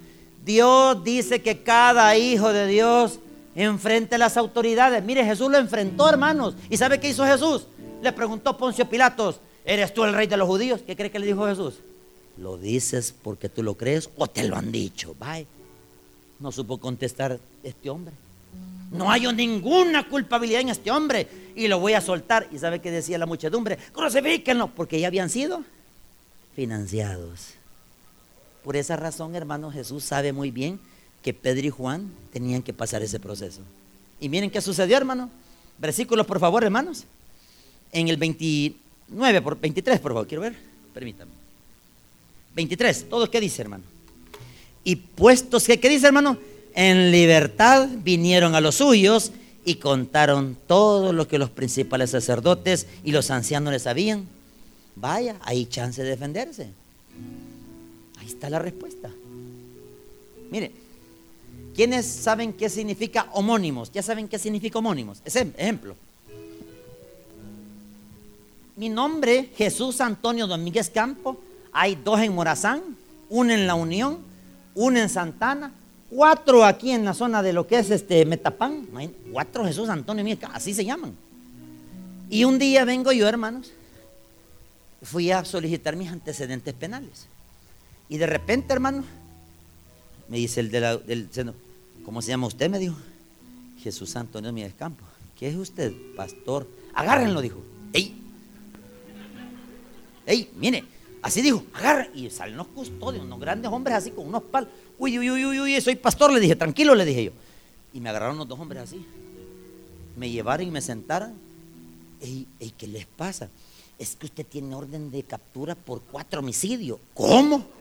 Dios dice que cada hijo de Dios enfrente a las autoridades. Mire, Jesús lo enfrentó, hermanos. ¿Y sabe qué hizo Jesús? Le preguntó Poncio Pilatos, ¿eres tú el rey de los judíos? ¿Qué cree que le dijo Jesús? Lo dices porque tú lo crees o te lo han dicho. Bye. No supo contestar este hombre. No hay ninguna culpabilidad en este hombre y lo voy a soltar. ¿Y sabe qué decía la muchedumbre? Crucifíquenlo, porque ya habían sido financiados. Por esa razón, hermano, Jesús sabe muy bien que Pedro y Juan tenían que pasar ese proceso. Y miren qué sucedió, hermano. Versículos, por favor, hermanos. en el 29, por 23, por favor, quiero ver, permítame. 23, todo qué dice, hermano. Y puestos que, ¿qué dice, hermano? En libertad vinieron a los suyos y contaron todo lo que los principales sacerdotes y los ancianos les sabían. Vaya, hay chance de defenderse. Ahí está la respuesta. Mire, ¿quiénes saben qué significa homónimos? Ya saben qué significa homónimos. Ejemplo. Mi nombre, Jesús Antonio Domínguez Campo. Hay dos en Morazán, uno en La Unión, uno en Santana, cuatro aquí en la zona de lo que es este Metapán. Cuatro Jesús Antonio Domínguez así se llaman. Y un día vengo yo, hermanos, fui a solicitar mis antecedentes penales. Y de repente, hermano, me dice el de la, del ¿cómo se llama usted? Me dijo, Jesús Antonio Miguel Campo. ¿Qué es usted, pastor? Agárrenlo, dijo. ¡Ey! ¡Ey! Mire, así dijo, agarren. Y salen los custodios, unos grandes hombres así con unos palos. Uy, uy, uy, uy, uy, soy pastor, le dije, tranquilo, le dije yo. Y me agarraron los dos hombres así. Me llevaron y me sentaron. Ey, ey, ¿qué les pasa? Es que usted tiene orden de captura por cuatro homicidios. ¿Cómo?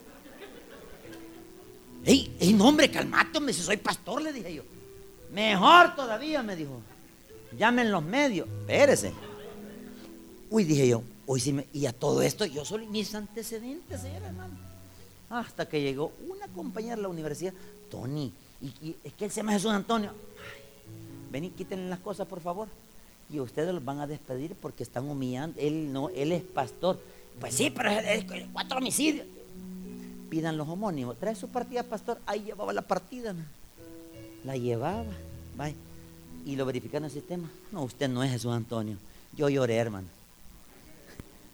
Ey, ey, no, hombre, calmate, si soy pastor, le dije yo. Mejor todavía, me dijo. Llamen los medios. Espérese. Uy, dije yo, hoy sí me, y a todo esto, yo solo mis antecedentes, era, hermano. Hasta que llegó una compañera de la universidad, Tony, y, es que él se llama Jesús Antonio. Ay, quítenle las cosas, por favor. Y ustedes los van a despedir porque están humillando. Él no, él es pastor. Pues sí, pero es, cuatro homicidios pidan los homónimos. Trae su partida, pastor. Ahí llevaba la partida. La llevaba. Y lo verificaron en el sistema. No, usted no es Jesús Antonio. Yo lloré, hermano.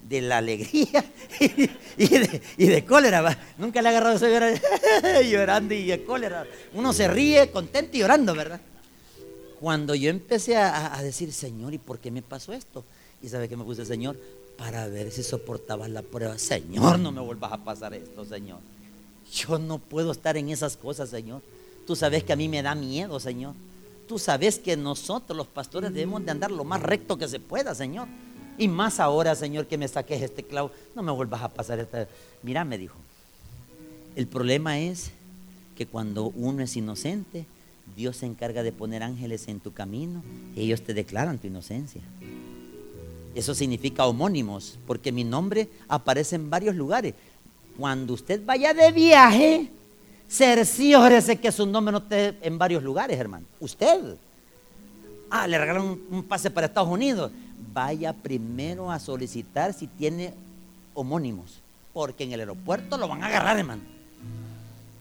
De la alegría [laughs] y de, cólera. Nunca le ha agarrado eso [laughs] llorando y de cólera. Uno se ríe contento y llorando, ¿verdad? Cuando yo empecé a, a decir, Señor, ¿y por qué me pasó esto? Y sabe que me puse, Señor, para ver si soportabas la prueba. Señor, no me vuelvas a pasar esto, Señor. Yo no puedo estar en esas cosas, Señor. Tú sabes que a mí me da miedo, Señor. Tú sabes que nosotros los pastores debemos de andar lo más recto que se pueda, Señor. Y más ahora, Señor, que me saques este clavo. No me vuelvas a pasar esta... Mira, me dijo. El problema es que cuando uno es inocente, Dios se encarga de poner ángeles en tu camino y ellos te declaran tu inocencia. Eso significa homónimos, porque mi nombre aparece en varios lugares. Cuando usted vaya de viaje, cerciórese que su nombre no esté en varios lugares, hermano. Usted. Ah, le regalaron un pase para Estados Unidos. Vaya primero a solicitar si tiene homónimos, porque en el aeropuerto lo van a agarrar, hermano.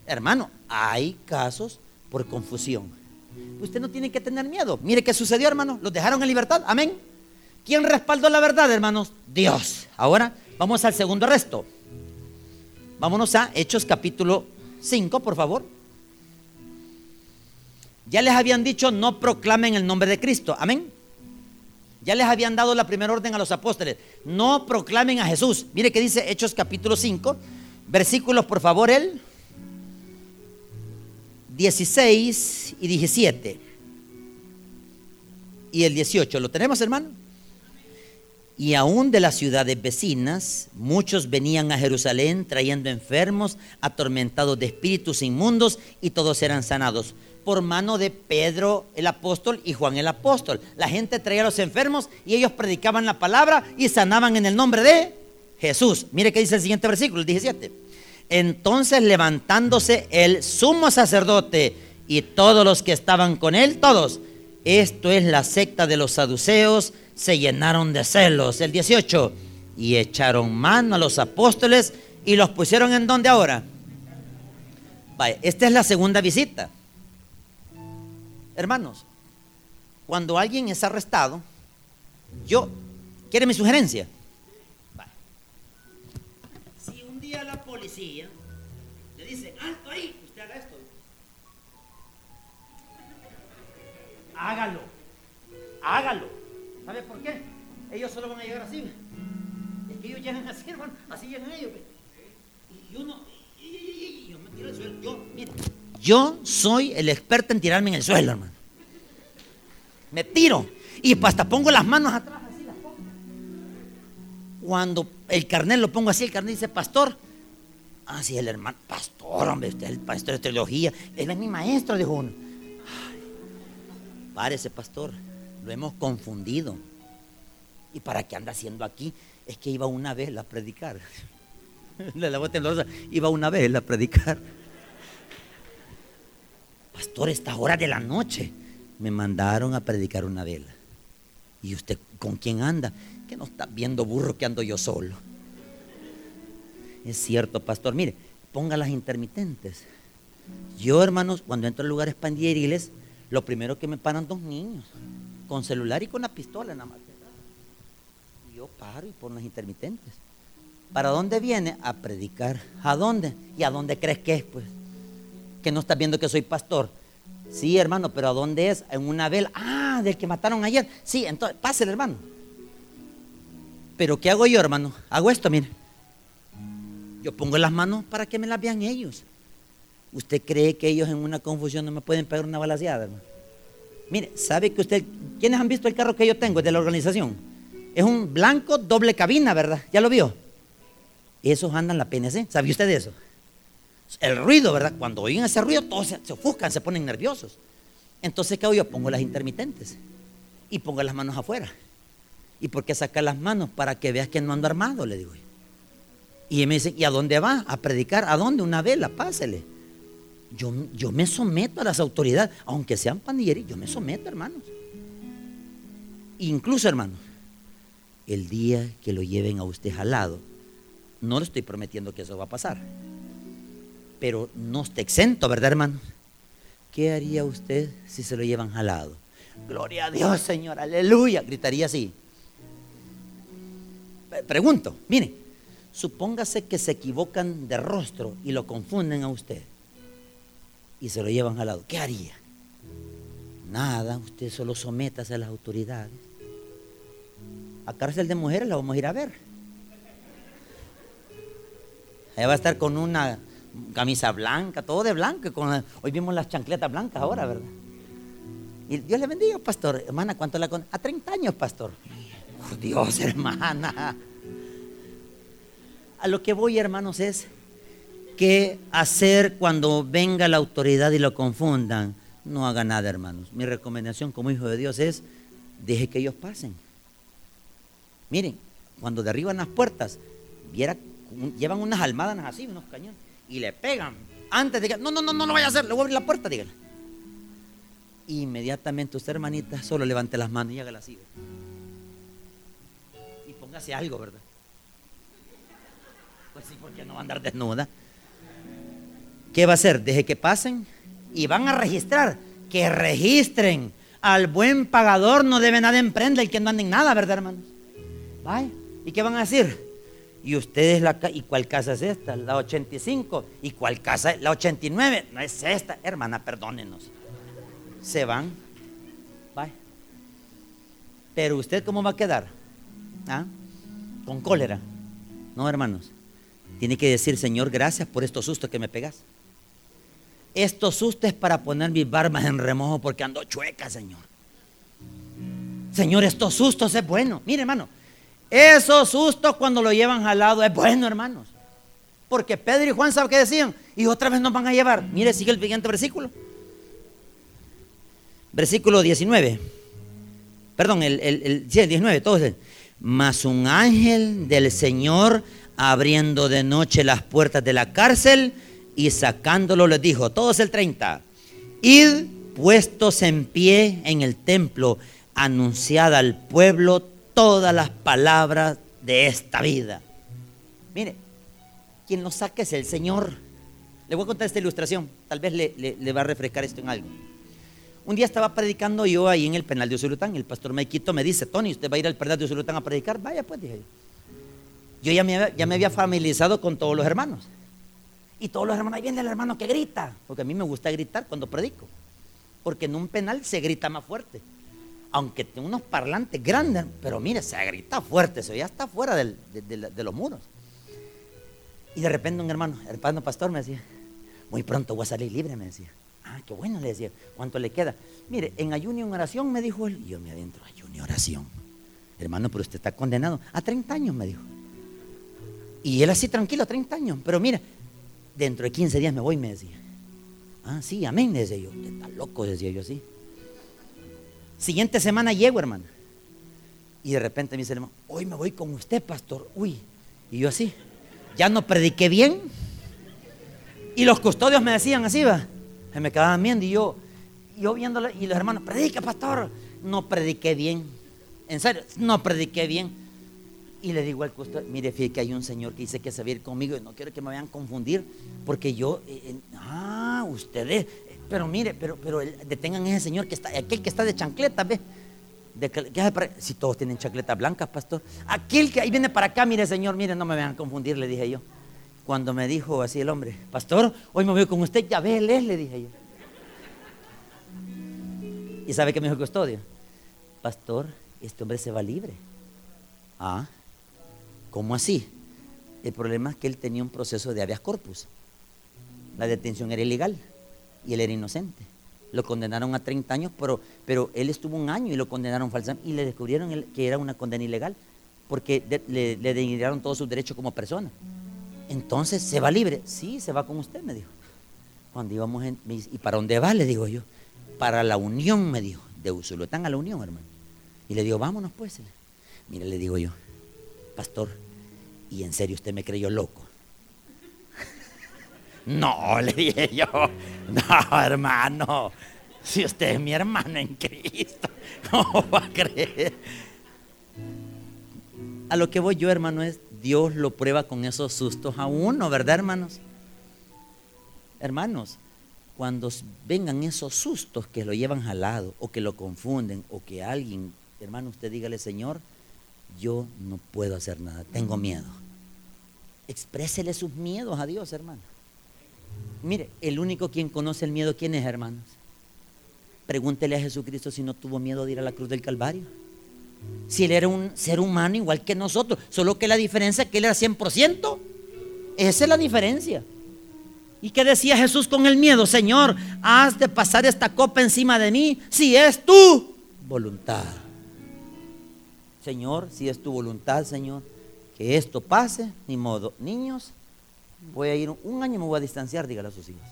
Hermano, hay casos por confusión. Usted no tiene que tener miedo. Mire qué sucedió, hermano. Los dejaron en libertad. Amén. ¿Quién respaldó la verdad, hermanos? Dios. Ahora vamos al segundo resto. Vámonos a Hechos capítulo 5, por favor. Ya les habían dicho, no proclamen el nombre de Cristo. Amén. Ya les habían dado la primera orden a los apóstoles. No proclamen a Jesús. Mire que dice Hechos capítulo 5. Versículos, por favor, el 16 y 17. Y el 18. ¿Lo tenemos, hermano? Y aún de las ciudades vecinas, muchos venían a Jerusalén trayendo enfermos, atormentados de espíritus inmundos, y todos eran sanados por mano de Pedro el apóstol y Juan el apóstol. La gente traía a los enfermos y ellos predicaban la palabra y sanaban en el nombre de Jesús. Mire qué dice el siguiente versículo, el 17. Entonces levantándose el sumo sacerdote y todos los que estaban con él, todos, esto es la secta de los saduceos, se llenaron de celos. El 18. Y echaron mano a los apóstoles y los pusieron en donde ahora. Vaya, esta es la segunda visita. Hermanos, cuando alguien es arrestado, yo, ¿quiere mi sugerencia? Hágalo, hágalo. ¿Sabe por qué? Ellos solo van a llegar así. Es que ellos llegan así, hermano. Así llegan ellos. Y uno, yo me tiro al suelo. Yo, mire, yo soy el experto en tirarme en el suelo, hermano. Me tiro. Y hasta pongo las manos atrás. Cuando el carnet lo pongo así, el carnet dice pastor. Ah, el hermano, pastor, hombre, usted es el pastor de teología. Él es mi maestro, dijo uno. Párese, pastor, lo hemos confundido. ¿Y para qué anda haciendo aquí? Es que iba una vez a predicar. [laughs] La voz temblorosa, iba una vez a predicar. Pastor, esta hora de la noche me mandaron a predicar una vela. ¿Y usted con quién anda? Que no está viendo burro que ando yo solo. Es cierto, pastor. Mire, ponga las intermitentes. Yo, hermanos, cuando entro a lugares pandieriles, lo primero que me paran dos niños, con celular y con la pistola nada más. Y yo paro y pongo las intermitentes. ¿Para dónde viene? A predicar. ¿A dónde? ¿Y a dónde crees que es? Pues que no estás viendo que soy pastor. Sí, hermano, pero ¿a dónde es? En una vela. Ah, del que mataron ayer. Sí, entonces, pásele, hermano. Pero ¿qué hago yo, hermano? Hago esto, mire. Yo pongo las manos para que me las vean ellos. ¿Usted cree que ellos en una confusión no me pueden pegar una balaseada, hermano? Mire, ¿sabe que usted, ¿quiénes han visto el carro que yo tengo? Es de la organización. Es un blanco doble cabina, ¿verdad? ¿Ya lo vio? Esos andan la PNC. ¿Sabe usted de eso? El ruido, ¿verdad? Cuando oyen ese ruido, todos se, ofuscan, se ponen nerviosos. Entonces, ¿qué hago yo? Pongo las intermitentes y pongo las manos afuera. ¿Y por qué sacar las manos? Para que veas que no ando armado, le digo. Y me dicen, ¿y a dónde va? A predicar. ¿A dónde? Una vela, pásele. Yo, yo me someto a las autoridades, aunque sean pandilleros, yo me someto, hermanos. Incluso, hermanos, el día que lo lleven a usted jalado, no le estoy prometiendo que eso va a pasar pero no está exento, ¿verdad, hermano? ¿Qué haría usted si se lo llevan jalado? Gloria a Dios, Señor, aleluya. Gritaría así. Pregunto, mire, supóngase que se equivocan de rostro y lo confunden a usted y se lo llevan jalado. ¿Qué haría? Nada, usted solo sométase a las autoridades. A cárcel de mujeres la vamos a ir a ver. Ella va a estar con una camisa blanca, todo de blanco. hoy vimos las chancletas blancas ahora, ¿verdad? Y Dios le bendiga, pastor. Hermana, ¿cuánto la con? A 30 años, pastor. Dios, hermana. A lo que voy, hermanos, es qué hacer cuando venga la autoridad y lo confundan. No haga nada, hermanos. Mi recomendación como hijo de Dios es, deje que ellos pasen. Miren, cuando derriban las puertas, viera, llevan unas almadas así, unos cañones y le pegan antes de que, no, no, no, no lo vaya a hacer, le voy a abrir la puerta, dígale. Inmediatamente usted, hermanita, solo levante las manos y hágala así. Y póngase algo, ¿verdad? Pues sí, porque no va a andar desnuda. ¿Qué va a hacer? Deje que pasen y van a registrar. Que registren. Al buen pagador no debe nada emprender el que no ande en nada, ¿verdad, hermanos? ¿Vaya? ¿Y qué van a decir? Y ustedes la ¿y cuál casa es esta? La 85. ¿Y cuál casa? La 89. No es esta, hermana, perdónenos. Se van. Bye. Pero usted cómo va a quedar? ¿Ah? Con cólera. No, hermanos. Tiene que decir, Señor, gracias por estos sustos que me pegas. Estos sustos es para poner mis barbas en remojo porque ando chueca, Señor. Señor, estos sustos es bueno. Mire, hermano, esos sustos cuando lo llevan jalado es bueno, hermanos. Porque Pedro y Juan, ¿saben qué decían? Y otra vez nos van a llevar. Mire, sigue el siguiente versículo. Versículo 19. Perdón, el, el, 19, todo es. Mas un ángel del Señor abriendo de noche las puertas de la cárcel y sacándolo les dijo, todos el 30, id puestos en pie en el templo, anunciada al pueblo todas las palabras de esta vida. Mire, quien nos saca es el Señor. Le voy a contar esta ilustración, tal vez le, va a refrescar esto en algo. Un día estaba predicando yo ahí en el penal de Usulután. El pastor Maikito me dice, Tony, ¿usted va a ir al penal de Usulután a predicar? Vaya, pues, dije yo. Yo ya me había familiarizado con todos los hermanos. Y todos los hermanos, ahí viene el hermano que grita. Porque a mí me gusta gritar cuando predico. Porque en un penal se grita más fuerte aunque tiene unos parlantes grandes, pero mire, se grita fuerte, se ya está fuera de, los muros. Y de repente un hermano, el hermano pastor me decía, muy pronto voy a salir libre, me decía. Ah, qué bueno, le decía, ¿cuánto le queda? Mire, en ayuno y oración, me dijo él, y yo me adentro, ayuno y oración. Hermano, pero usted está condenado a 30 años, me dijo. Y él así tranquilo, 30 años. Pero mira, dentro de 15 días me voy, me decía. Ah, sí, amén, decía yo. Está loco, decía yo así. Siguiente semana llego, hermano. Y de repente me dice el hermano, hoy me voy con usted, pastor. Uy. Y yo así, ya no prediqué bien. Y los custodios me decían así, va. Se me quedaban viendo y yo, yo viéndole, y los hermanos, predica, pastor. No prediqué bien. En serio, no prediqué bien. Y le digo al custodio, mire, fíjate que hay un señor que dice que se va a ir conmigo y no quiero que me vayan a confundir, porque yo, eh, ah, ustedes, pero mire, pero, pero detengan a ese señor que está, aquel que está de chancleta, ve. si todos tienen chancletas blancas, pastor. Aquel que ahí viene para acá, mire, señor, mire, no me vayan a confundir, le dije yo. Cuando me dijo así el hombre, pastor, hoy me voy con usted, ya ve, le dije yo. ¿Y sabe qué me dijo el custodio? Pastor, este hombre se va libre. Ah, ¿Cómo así? El problema es que él tenía un proceso de habeas corpus. La detención era ilegal y él era inocente. Lo condenaron a 30 años, pero, pero él estuvo un año y lo condenaron falsamente y le descubrieron que era una condena ilegal porque le, le denigraron todos sus derechos como persona. Entonces, ¿se va libre? Sí, se va con usted, me dijo. Cuando íbamos en, ¿y para dónde va? Le digo yo. Para la unión, me dijo. De Usulután a la unión, hermano. Y le digo, vámonos pues. Mire, le digo yo, pastor, ¿y en serio usted me creyó loco? [laughs] no, le dije yo, no, hermano, si usted es mi hermano en Cristo, [laughs] ¿cómo va a creer? A lo que voy yo, hermano, es Dios lo prueba con esos sustos a uno, ¿verdad, hermanos? Hermanos, cuando vengan esos sustos que lo llevan jalado o que lo confunden o que alguien, hermano, usted dígale, Señor, yo no puedo hacer nada, tengo miedo. Exprésele sus miedos a Dios, hermano. Mire, el único quien conoce el miedo, ¿quién es, hermanos? Pregúntele a Jesucristo si no tuvo miedo de ir a la cruz del Calvario. Si él era un ser humano igual que nosotros, solo que la diferencia es que él era 100%. Esa es la diferencia. ¿Y qué decía Jesús con el miedo? Señor, has de pasar esta copa encima de mí si es tu voluntad. Señor, si es tu voluntad, Señor, esto pase, ni modo. Niños, voy a ir un año, me voy a distanciar, dígale a sus hijos.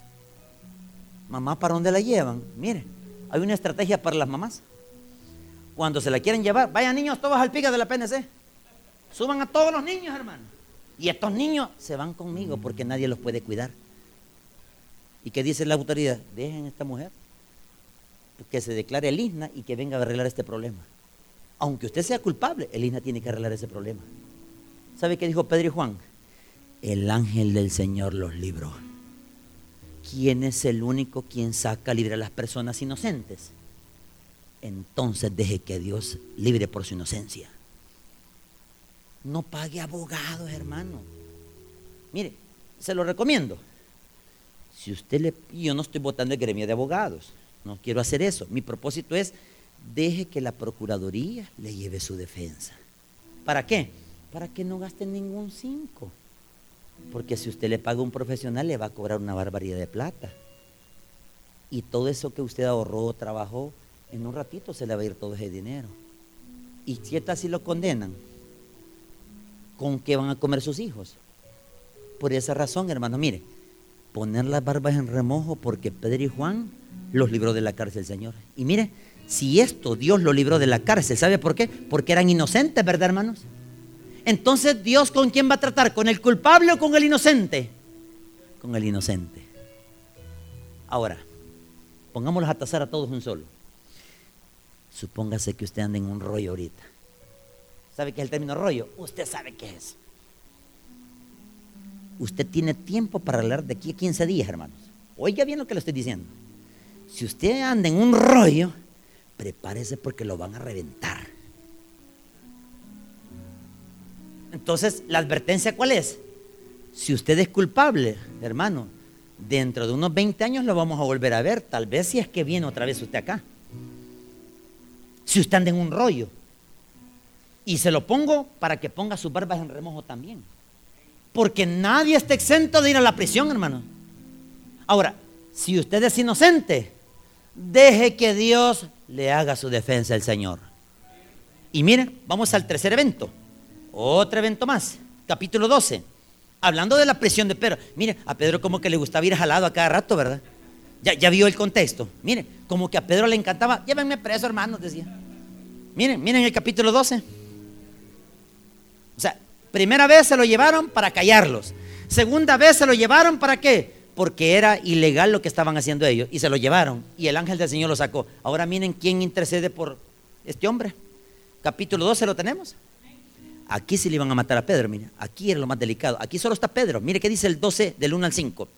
Mamá, ¿para dónde la llevan? Mire, hay una estrategia para las mamás. Cuando se la quieren llevar, vayan niños todos al pica de la PNC. Suban a todos los niños, hermano. Y estos niños se van conmigo porque nadie los puede cuidar. ¿Y qué dice la autoridad? Dejen a esta mujer que se declare el ISNA y que venga a arreglar este problema aunque usted sea culpable, el INA tiene que arreglar ese problema. ¿Sabe qué dijo Pedro y Juan? El ángel del Señor los libró. ¿Quién es el único quien saca libre a las personas inocentes? Entonces deje que Dios libre por su inocencia. No pague abogados, hermano. Mire, se lo recomiendo. Si usted le. Yo no estoy votando el gremio de abogados. No quiero hacer eso. Mi propósito es deje que la Procuraduría le lleve su defensa. ¿Para qué? Para que no gaste ningún cinco. Porque si usted le paga a un profesional, le va a cobrar una barbaridad de plata. Y todo eso que usted ahorró, trabajó, en un ratito se le va a ir todo ese dinero. Y si está si lo condenan, ¿con qué van a comer sus hijos? Por esa razón, hermano, mire, poner las barbas en remojo porque Pedro y Juan los libró de la cárcel, Señor. Y mire, si esto Dios lo libró de la cárcel, ¿sabe por qué? Porque eran inocentes, ¿verdad, hermanos? Entonces, ¿Dios con quién va a tratar? ¿Con el culpable o con el inocente? Con el inocente. Ahora, pongámoslos a tasar a todos un solo. Supóngase que usted anda en un rollo ahorita. ¿Sabe qué es el término rollo? Usted sabe qué es. Usted tiene tiempo para hablar de aquí a 15 días, hermanos. Oiga bien lo que le estoy diciendo. Si usted anda en un rollo, prepárese porque lo van a reventar. Entonces, la advertencia cuál es? Si usted es culpable, hermano, dentro de unos 20 años lo vamos a volver a ver, tal vez si es que viene otra vez usted acá. Si usted anda en un rollo. Y se lo pongo para que ponga sus barbas en remojo también. Porque nadie está exento de ir a la prisión, hermano. Ahora, si usted es inocente, deje que Dios le haga su defensa el Señor. Y miren, vamos al tercer evento. Otro evento más. Capítulo 12. Hablando de la presión de Pedro. Mire, a Pedro como que le gustaba ir jalado a cada rato, ¿verdad? Ya, ya vio el contexto. Mire, como que a Pedro le encantaba. Llévenme preso, hermanos, decía. Miren, miren el capítulo 12. O sea, primera vez se lo llevaron para callarlos. Segunda vez se lo llevaron para qué? Porque era ilegal lo que estaban haciendo ellos. Y se lo llevaron. Y el ángel del Señor lo sacó. Ahora miren quién intercede por este hombre. Capítulo 12 lo tenemos. Aquí sí le iban a matar a Pedro, mire. Aquí era lo más delicado. Aquí solo está Pedro. Mire qué dice el 12 del 1 al 5.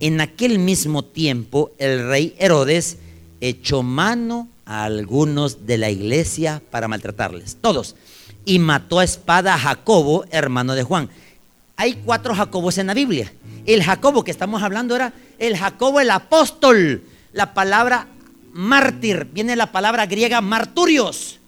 En aquel mismo tiempo el rey Herodes echó mano a algunos de la iglesia para maltratarles. Todos. Y mató a espada a Jacobo, hermano de Juan. Hay cuatro Jacobos en la Biblia. El Jacobo que estamos hablando era el Jacobo el apóstol. La palabra mártir viene la palabra griega marturios.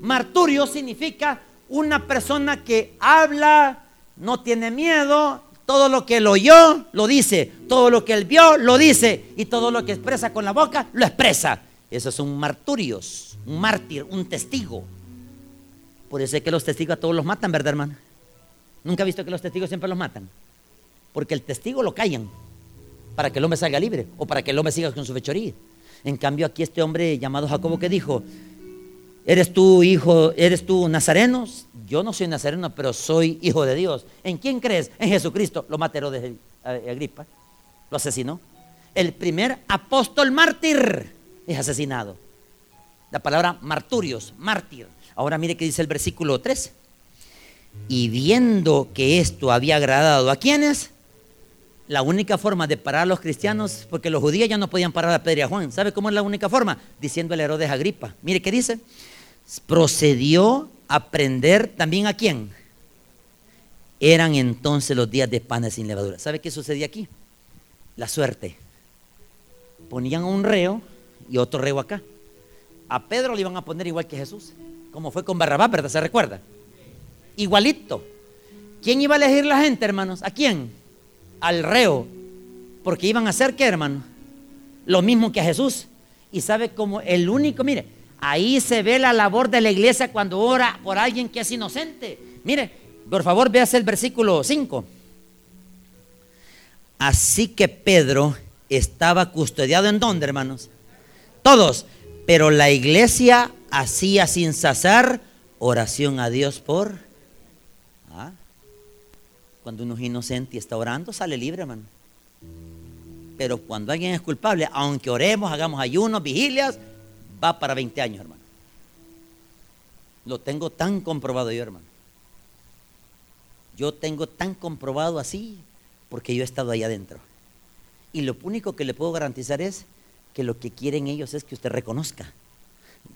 Marturio significa una persona que habla, no tiene miedo, todo lo que él oyó lo dice, todo lo que él vio lo dice y todo lo que expresa con la boca lo expresa. Esos son marturios, un mártir, un testigo. Por eso es que los testigos a todos los matan, ¿verdad, hermano? Nunca he visto que los testigos siempre los matan. Porque el testigo lo callan para que el hombre salga libre o para que el hombre siga con su fechoría. En cambio, aquí este hombre llamado Jacobo que dijo, ¿Eres tú hijo, eres tú nazareno? Yo no soy nazareno, pero soy hijo de Dios. ¿En quién crees? En Jesucristo. Lo mató de Agripa. Lo asesinó. El primer apóstol mártir es asesinado. La palabra marturios, mártir. Ahora mire que dice el versículo 3. Y viendo que esto había agradado a quienes, la única forma de parar a los cristianos, porque los judíos ya no podían parar a Pedro y a Juan. ¿Sabe cómo es la única forma? Diciendo el Herodes Agripa. Mire qué dice procedió a prender también a quién. Eran entonces los días de panes sin levadura. ¿Sabe qué sucedía aquí? La suerte. Ponían a un reo y otro reo acá. A Pedro le iban a poner igual que Jesús, como fue con Barrabás, ¿verdad? ¿Se recuerda? Igualito. ¿Quién iba a elegir la gente, hermanos? ¿A quién? Al reo. Porque iban a hacer qué, hermano? Lo mismo que a Jesús. Y sabe como el único, mire, Ahí se ve la labor de la iglesia cuando ora por alguien que es inocente. Mire, por favor, veas el versículo 5. Así que Pedro estaba custodiado en dónde, hermanos? Todos. Pero la iglesia hacía sin cesar oración a Dios por... ¿Ah? Cuando uno es inocente y está orando, sale libre, hermano. Pero cuando alguien es culpable, aunque oremos, hagamos ayunos, vigilias, va para 20 años, hermano. Lo tengo tan comprobado yo, hermano. Yo tengo tan comprobado así porque yo he estado ahí adentro. Y lo único que le puedo garantizar es que lo que quieren ellos es que usted reconozca.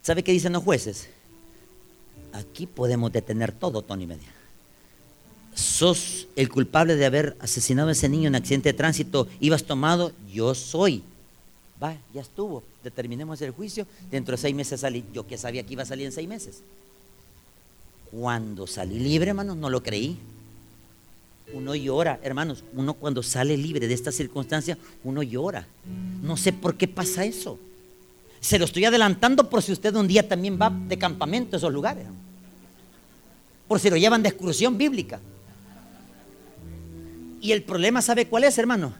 ¿Sabe qué dicen los jueces? Aquí podemos detener todo, Tony Media. Sos el culpable de haber asesinado a ese niño en accidente de tránsito, ibas tomado, yo soy. Va, ya estuvo, determinemos el juicio, dentro de seis meses salí. Yo que sabía que iba a salir en seis meses. Cuando salí libre, hermanos, no lo creí. Uno llora, hermanos, uno cuando sale libre de esta circunstancia, uno llora. No sé por qué pasa eso. Se lo estoy adelantando por si usted un día también va de campamento a esos lugares. Por si lo llevan de excursión bíblica. Y el problema, ¿sabe cuál es, hermano?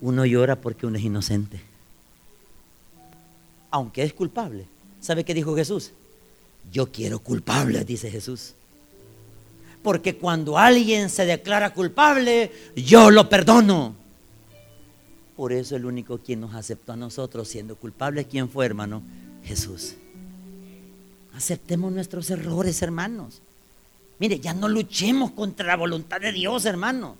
Uno llora porque uno es inocente aunque es culpable. ¿Sabe qué dijo Jesús? Yo quiero culpable, dice Jesús. Porque cuando alguien se declara culpable, yo lo perdono. Por eso el único quien nos aceptó a nosotros siendo culpable, ¿quién fue, hermano? Jesús. Aceptemos nuestros errores, hermanos. Mire, ya no luchemos contra la voluntad de Dios, hermano.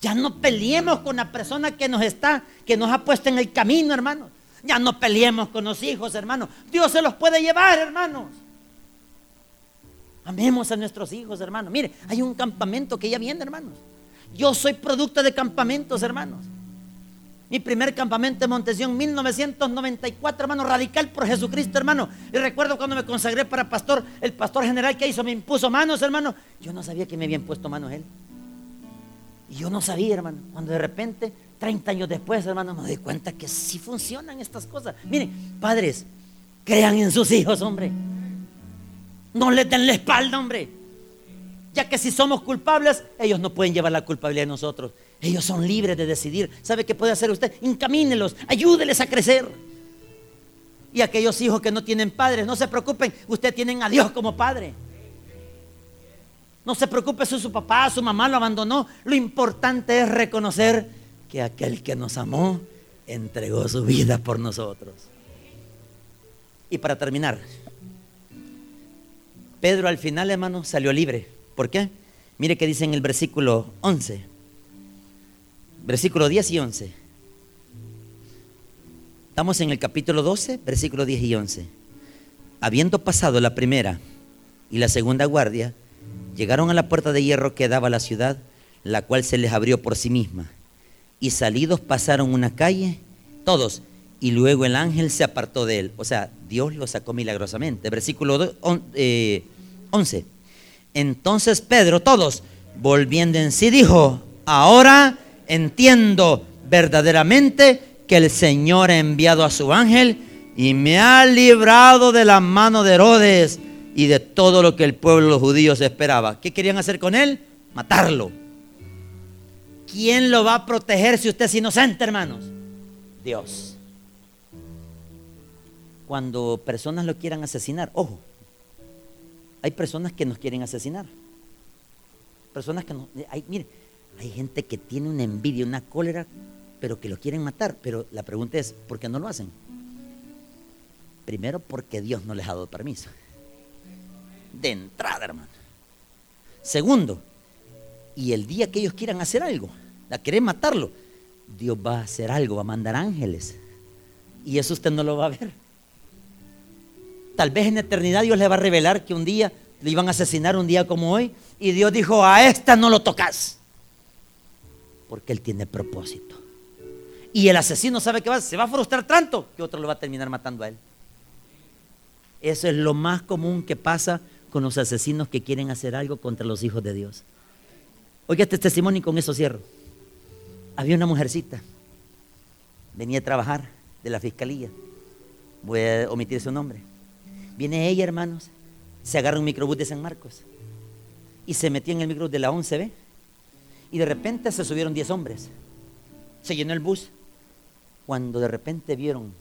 Ya no peleemos con la persona que nos está, que nos ha puesto en el camino, hermano. Ya no peleemos con los hijos, hermanos. Dios se los puede llevar, hermanos. Amemos a nuestros hijos, hermanos. Mire, hay un campamento que ya viene, hermanos. Yo soy producto de campamentos, hermanos. Mi primer campamento en Montesión, 1994, hermano, radical por Jesucristo, hermano. Y recuerdo cuando me consagré para pastor, el pastor general que hizo me impuso manos, hermano. Yo no sabía que me habían puesto manos él. Y yo no sabía, hermano. Cuando de repente 30 años después, hermano, me doy cuenta que sí funcionan estas cosas. Miren, padres, crean en sus hijos, hombre. No les den la espalda, hombre. Ya que si somos culpables, ellos no pueden llevar la culpabilidad de nosotros. Ellos son libres de decidir. ¿Sabe qué puede hacer usted? Encamínelos, ayúdeles a crecer. Y aquellos hijos que no tienen padres, no se preocupen, usted tienen a Dios como padre. No se preocupe si su papá, su mamá lo abandonó. Lo importante es reconocer que aquel que nos amó entregó su vida por nosotros. Y para terminar, Pedro al final, hermano, salió libre. ¿Por qué? Mire que dice en el versículo 11, versículo 10 y 11. Estamos en el capítulo 12, versículo 10 y 11. Habiendo pasado la primera y la segunda guardia, llegaron a la puerta de hierro que daba a la ciudad, la cual se les abrió por sí misma. Y salidos pasaron una calle, todos, y luego el ángel se apartó de él. O sea, Dios lo sacó milagrosamente. Versículo 11. Eh, Entonces Pedro, todos, volviendo en sí, dijo, ahora entiendo verdaderamente que el Señor ha enviado a su ángel y me ha librado de la mano de Herodes y de todo lo que el pueblo de los judíos esperaba. ¿Qué querían hacer con él? Matarlo. ¿Quién lo va a proteger si usted es inocente, hermanos? Dios. Cuando personas lo quieran asesinar, ojo, hay personas que nos quieren asesinar. Personas que no, hay, hay gente que tiene una envidia, una cólera, pero que lo quieren matar. Pero la pregunta es, ¿por qué no lo hacen? Primero porque Dios no les ha dado permiso. De entrada, hermano. Segundo, y el día que ellos quieran hacer algo, la quieren matarlo, Dios va a hacer algo, va a mandar ángeles. Y eso usted no lo va a ver. Tal vez en eternidad Dios le va a revelar que un día le iban a asesinar un día como hoy. Y Dios dijo, a esta no lo tocas. Porque Él tiene propósito. Y el asesino sabe que va, se va a frustrar tanto que otro lo va a terminar matando a él. Eso es lo más común que pasa con los asesinos que quieren hacer algo contra los hijos de Dios. Oiga este testimonio y con eso cierro. Había una mujercita, venía a trabajar de la fiscalía. Voy a omitir su nombre. Viene ella, hermanos, se agarra un microbús de San Marcos y se metió en el microbús de la 11B. Y de repente se subieron 10 hombres. Se llenó el bus. Cuando de repente vieron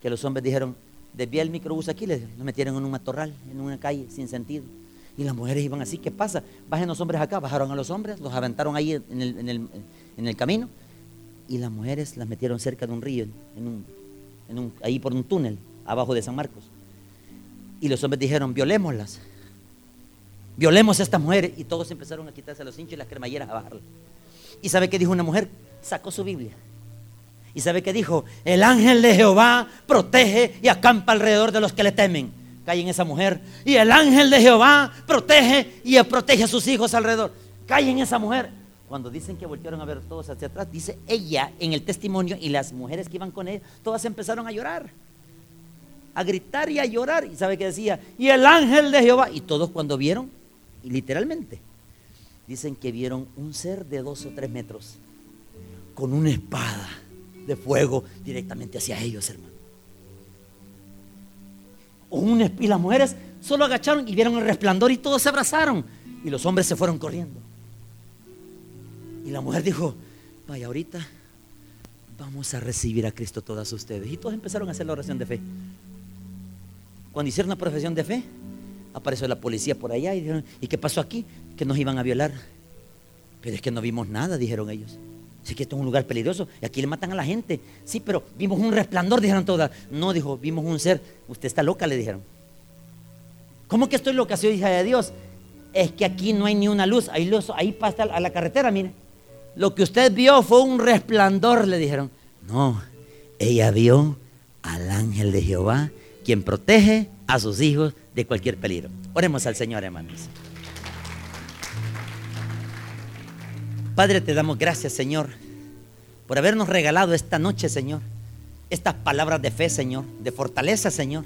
que los hombres dijeron, desvía el microbús aquí, les metieron en un matorral, en una calle, sin sentido. Y las mujeres iban así, ¿qué pasa? Bajen los hombres acá, bajaron a los hombres, los aventaron ahí en el, en el, camino y las mujeres las metieron cerca de un río, en un, ahí por un túnel, abajo de San Marcos. Y los hombres dijeron, violémoslas. Violemos a estas mujeres. Y todos empezaron a quitarse los hinchos y las cremalleras a bajarlas. ¿Y sabe qué dijo una mujer? Sacó su Biblia. ¿Y sabe qué dijo? El ángel de Jehová protege y acampa alrededor de los que le temen. Callen esa mujer. Y el ángel de Jehová protege y protege a sus hijos alrededor. Callen esa mujer. Cuando dicen que volvieron a ver todos hacia atrás, dice ella en el testimonio y las mujeres que iban con ella, todas empezaron a llorar a gritar y a llorar. ¿Y sabe qué decía? Y el ángel de Jehová. Y todos cuando vieron, y literalmente, dicen que vieron un ser de dos o tres metros con una espada de fuego directamente hacia ellos, hermano. Y las mujeres solo agacharon y vieron el resplandor y todos se abrazaron. Y los hombres se fueron corriendo. Y la mujer dijo, vaya, ahorita vamos a recibir a Cristo todas ustedes. Y todos empezaron a hacer la oración de fe. Cuando hicieron una profesión de fe, apareció la policía por allá y dijeron, ¿y qué pasó aquí? Que nos iban a violar. Pero es que no vimos nada, dijeron ellos. Sí que esto es un lugar peligroso y aquí le matan a la gente. Sí, pero vimos un resplandor, dijeron todas. No, dijo, vimos un ser. Usted está loca, le dijeron. ¿Cómo que estoy loca, soy hija de Dios? Es que aquí no hay ni una luz. Ahí, luz, ahí pasa a la carretera, mire. Lo que usted vio fue un resplandor, le dijeron. No, ella vio al ángel de Jehová quien protege a sus hijos de cualquier peligro. Oremos al Señor, hermanos. Padre, te damos gracias, Señor, por habernos regalado esta noche, Señor, estas palabras de fe, Señor, de fortaleza, Señor